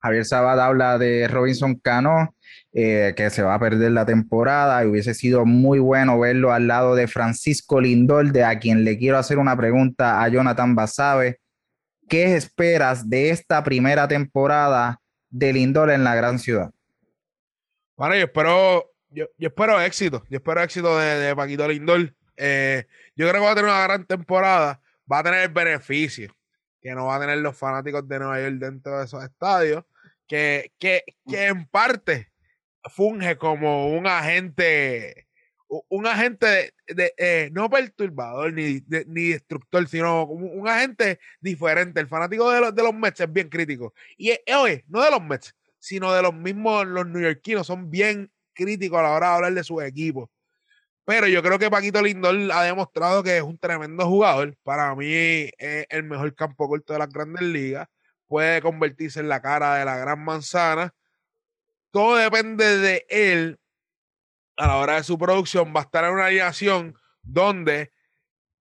Javier Sabad habla de Robinson Cano, eh, que se va a perder la temporada y hubiese sido muy bueno verlo al lado de Francisco Lindor, de a quien le quiero hacer una pregunta a Jonathan Basabe. ¿Qué esperas de esta primera temporada de Lindor en la gran ciudad? Bueno, yo espero yo, espero éxito. Yo espero éxito de, Paquito Lindor. Eh, yo creo que va a tener una gran temporada. Va a tener el beneficio que no va a tener los fanáticos de Nueva York dentro de esos estadios. Que, que, que en parte funge como un agente, un agente de, eh, no perturbador ni, ni destructor, sino como un agente diferente. El fanático de los, de los Mets es bien crítico. Y eh, oye, no de los Mets, sino de los mismos, los neoyorquinos, son bien crítico a la hora de hablar de su equipo. Pero yo creo que Paquito Lindor ha demostrado que es un tremendo jugador. Para mí es el mejor campo corto de las grandes ligas. Puede convertirse en la cara de la gran manzana. Todo depende de él a la hora de su producción. Va a estar en una alineación donde,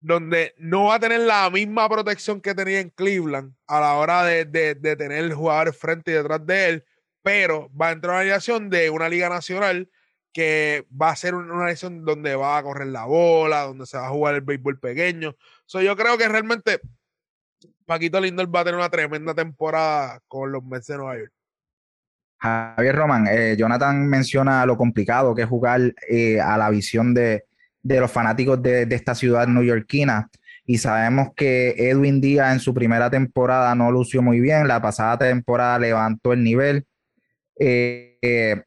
donde no va a tener la misma protección que tenía en Cleveland a la hora de, de, de tener jugadores frente y detrás de él pero va a entrar una alineación de una liga nacional que va a ser una alineación donde va a correr la bola, donde se va a jugar el béisbol pequeño. So, yo creo que realmente Paquito Lindor va a tener una tremenda temporada con los Mets de Nueva York. Javier Román, eh, Jonathan menciona lo complicado que es jugar eh, a la visión de, los fanáticos de, esta ciudad neoyorquina. Y sabemos que Edwin Díaz en su primera temporada no lució muy bien. La pasada temporada levantó el nivel. Eh,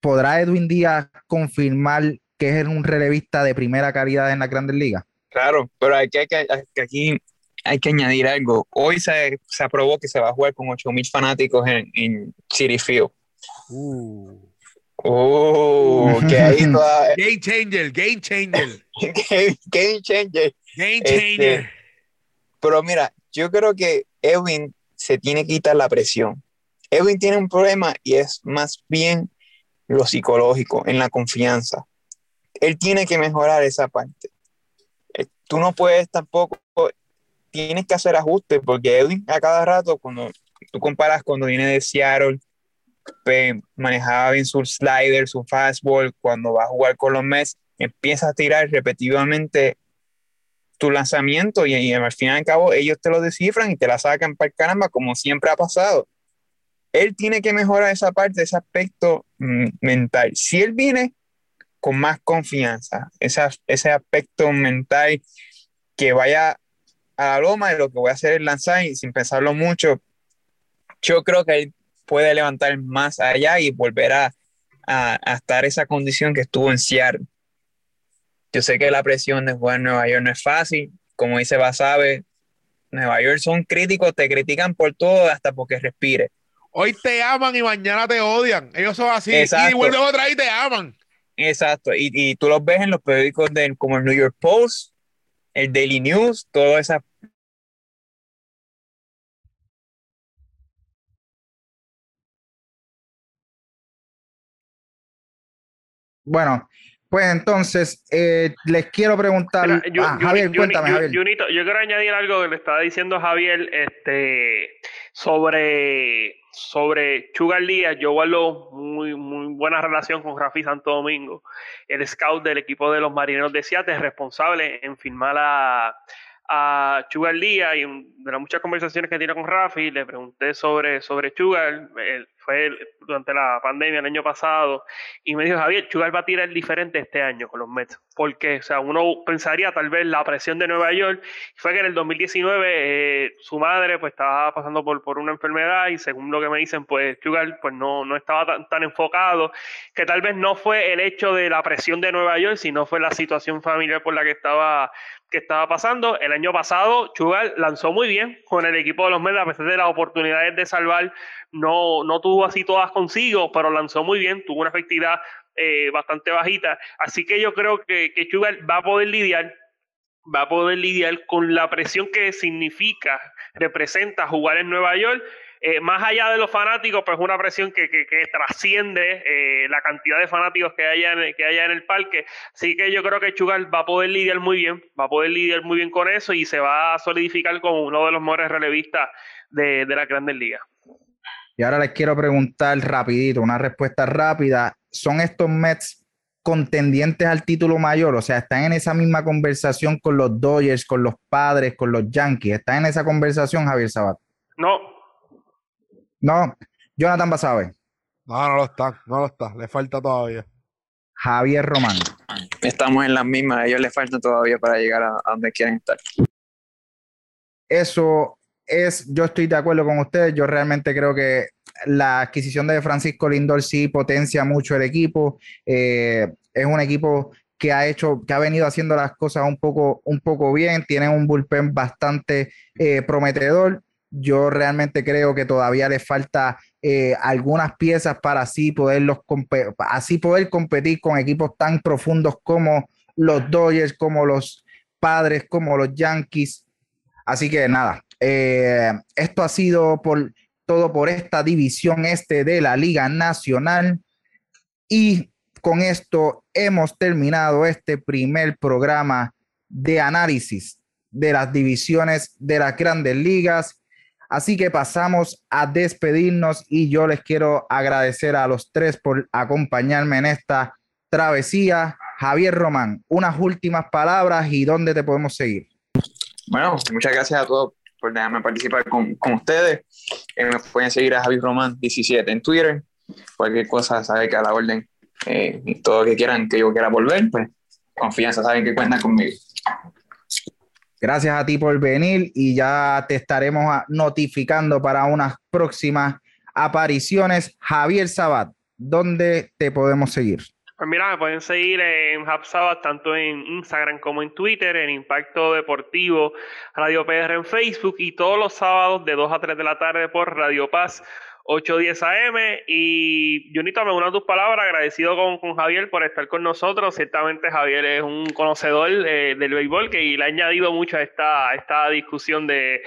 ¿Podrá Edwin Díaz confirmar que es un relevista de primera calidad en la Grandes Ligas? Claro, pero hay que, aquí hay que añadir algo. Hoy se, se, aprobó que se va a jugar con 8000 fanáticos en, en City Field. Uh. Oh, que ahí Game changer, game changer. game, changer. Game changer. Este, pero mira, yo creo que Edwin se tiene que quitar la presión. Edwin tiene un problema y es más bien lo psicológico, en la confianza. Él tiene que mejorar esa parte. Eh, tú no puedes tampoco tienes que hacer ajustes porque Edwin a cada rato, cuando tú comparas cuando viene de Seattle, manejaba bien su slider, su fastball, cuando va a jugar con los Mets, empieza a tirar repetitivamente tu lanzamiento y, al final y al cabo ellos te lo descifran y te la sacan para el caramba como siempre ha pasado. Él tiene que mejorar esa parte, ese aspecto mm, mental. Si él viene con más confianza, ese aspecto mental que vaya a la loma y lo que voy a hacer es lanzar y sin pensarlo mucho, yo creo que él puede levantar más allá y volver a, a, estar esa condición que estuvo en Seattle. Yo sé que la presión de jugar en Nueva York no es fácil, como dice Basabe, Nueva York son críticos, te critican por todo hasta porque respire. Hoy te aman y mañana te odian. Ellos son así. Y vuelven otra vez y te aman. Exacto. Y, y, tú los ves en los periódicos de, como el New York Post, el Daily News, toda esa Bueno, pues entonces eh, les quiero preguntar. Ah, Javier, cuéntame, Javier. yo quiero añadir algo que le estaba diciendo Javier este, sobre, sobre Chugar Díaz. Yo guardo muy, muy buena relación con Rafi Santo Domingo, el scout del equipo de los Marineros de Seattle, responsable en firmar a a Chugar Díaz y de las muchas conversaciones que tiene con Rafi, le pregunté sobre, sobre Chugar, fue durante la pandemia el año pasado, y me dijo, Javier, Chugar va a tirar diferente este año con los Mets, porque, o sea, uno pensaría tal vez la presión de Nueva York, fue que en el 2019 eh, su madre pues estaba pasando por, por una enfermedad y según lo que me dicen, pues Chugar pues no, no estaba tan, tan enfocado, que tal vez no fue el hecho de la presión de Nueva York, sino fue la situación familiar por la que estaba que estaba pasando. El año pasado, Chugal lanzó muy bien con el equipo de los Mets, a pesar de las oportunidades de salvar, no, no tuvo así todas consigo, pero lanzó muy bien, tuvo una efectividad eh, bastante bajita. Así que yo creo que, que va a poder lidiar va a poder lidiar con la presión que significa, representa jugar en Nueva York eh, más allá de los fanáticos, pues una presión que, trasciende eh, la cantidad de fanáticos que haya, en, que haya en el parque. Así que yo creo que Chugal va a poder lidiar muy bien, va a poder lidiar muy bien con eso y se va a solidificar como uno de los mejores relevistas de, de la Grandes Ligas. Y ahora les quiero preguntar rapidito, una respuesta rápida. ¿Son estos Mets contendientes al título mayor? O sea, ¿están en esa misma conversación con los Dodgers, con los Padres, con los Yankees? ¿Están en esa conversación, Javier Sabat? No, no, Jonathan Basabe. No, no lo está, no lo está, le falta todavía. Javier Román. Estamos en las mismas, a ellos les falta todavía para llegar a, donde quieren estar. Eso es, yo estoy de acuerdo con ustedes, yo realmente creo que la adquisición de Francisco Lindor sí potencia mucho el equipo, eh, es un equipo que ha hecho, que ha venido haciendo las cosas un poco, un poco bien, tienen un bullpen bastante eh, prometedor yo realmente creo que todavía le falta eh, algunas piezas para así, poderlos así poder competir con equipos tan profundos como los Dodgers, como los Padres, como los Yankees. Así que nada, eh, esto ha sido por todo por esta división este de la Liga Nacional. Y con esto hemos terminado este primer programa de análisis de las divisiones de las grandes ligas Así que pasamos a despedirnos y yo les quiero agradecer a los tres por acompañarme en esta travesía. Javier Román, unas últimas palabras y dónde te podemos seguir. Bueno, muchas gracias a todos por dejarme participar con, con ustedes. Eh, me pueden seguir a Javi Román 17 en Twitter. Cualquier cosa, sabe que a la orden, eh, todo que quieran que yo quiera volver, pues confianza, saben que cuentan conmigo. Gracias a ti por venir y ya te estaremos notificando para unas próximas apariciones. Javier Sabat, ¿dónde te podemos seguir? Pues mira, me pueden seguir en HubSabat tanto en Instagram como en Twitter, en Impacto Deportivo, Radio PR en Facebook y todos los sábados de 2 a 3 de la tarde por Radio Paz 810 AM. Y Junito, me uno a tus palabras, agradecido con, Javier por estar con nosotros. Ciertamente Javier es un conocedor eh, del béisbol que le ha añadido mucho a esta, esta discusión de,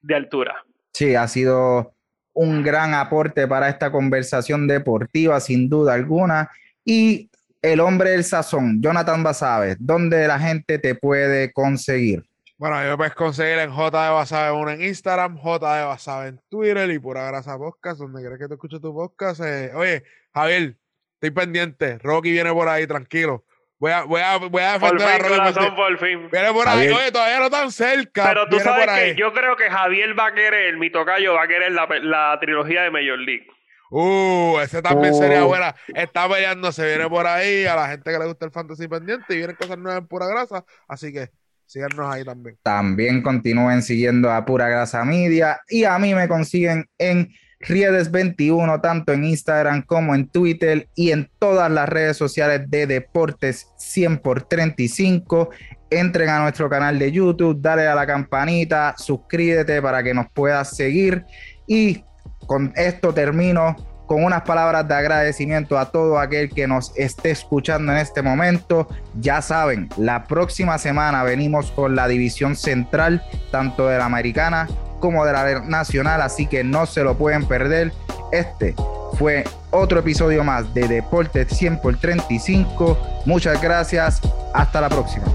de altura. Sí, ha sido un gran aporte para esta conversación deportiva, sin duda alguna. Y el hombre del sazón, Jonathan Basabe, ¿dónde la gente te puede conseguir? Bueno, yo me puedes conseguir en J de Basabe 1 en Instagram, J de Basabe en Twitter y Pura Grasa Podcast, donde quieres que te escuche tu podcast. Eh, oye, Javier, estoy pendiente. Rocky viene por ahí, tranquilo. Voy a, voy a, voy a defender a Rocky. por fin. Viene por ahí, oye, todavía no tan cerca. Pero tú sabes que yo creo que Javier va a querer, mi tocayo va a querer la, la trilogía de Major League. Uh, ese también sería oh. buena. Está peleando, se viene por ahí a la gente que le gusta el fantasy pendiente y vienen cosas nuevas en pura grasa. Así que síganos ahí también. También continúen siguiendo a Pura Grasa Media y a mí me consiguen en Riedes21, tanto en Instagram como en Twitter y en todas las redes sociales de Deportes 100 por 35. Entren a nuestro canal de YouTube, dale a la campanita, suscríbete para que nos puedas seguir y con esto termino con unas palabras de agradecimiento a todo aquel que nos esté escuchando en este momento. Ya saben, la próxima semana venimos con la división central, tanto de la americana como de la nacional, así que no se lo pueden perder. Este fue otro episodio más de Deportes 100 por 35. Muchas gracias. Hasta la próxima.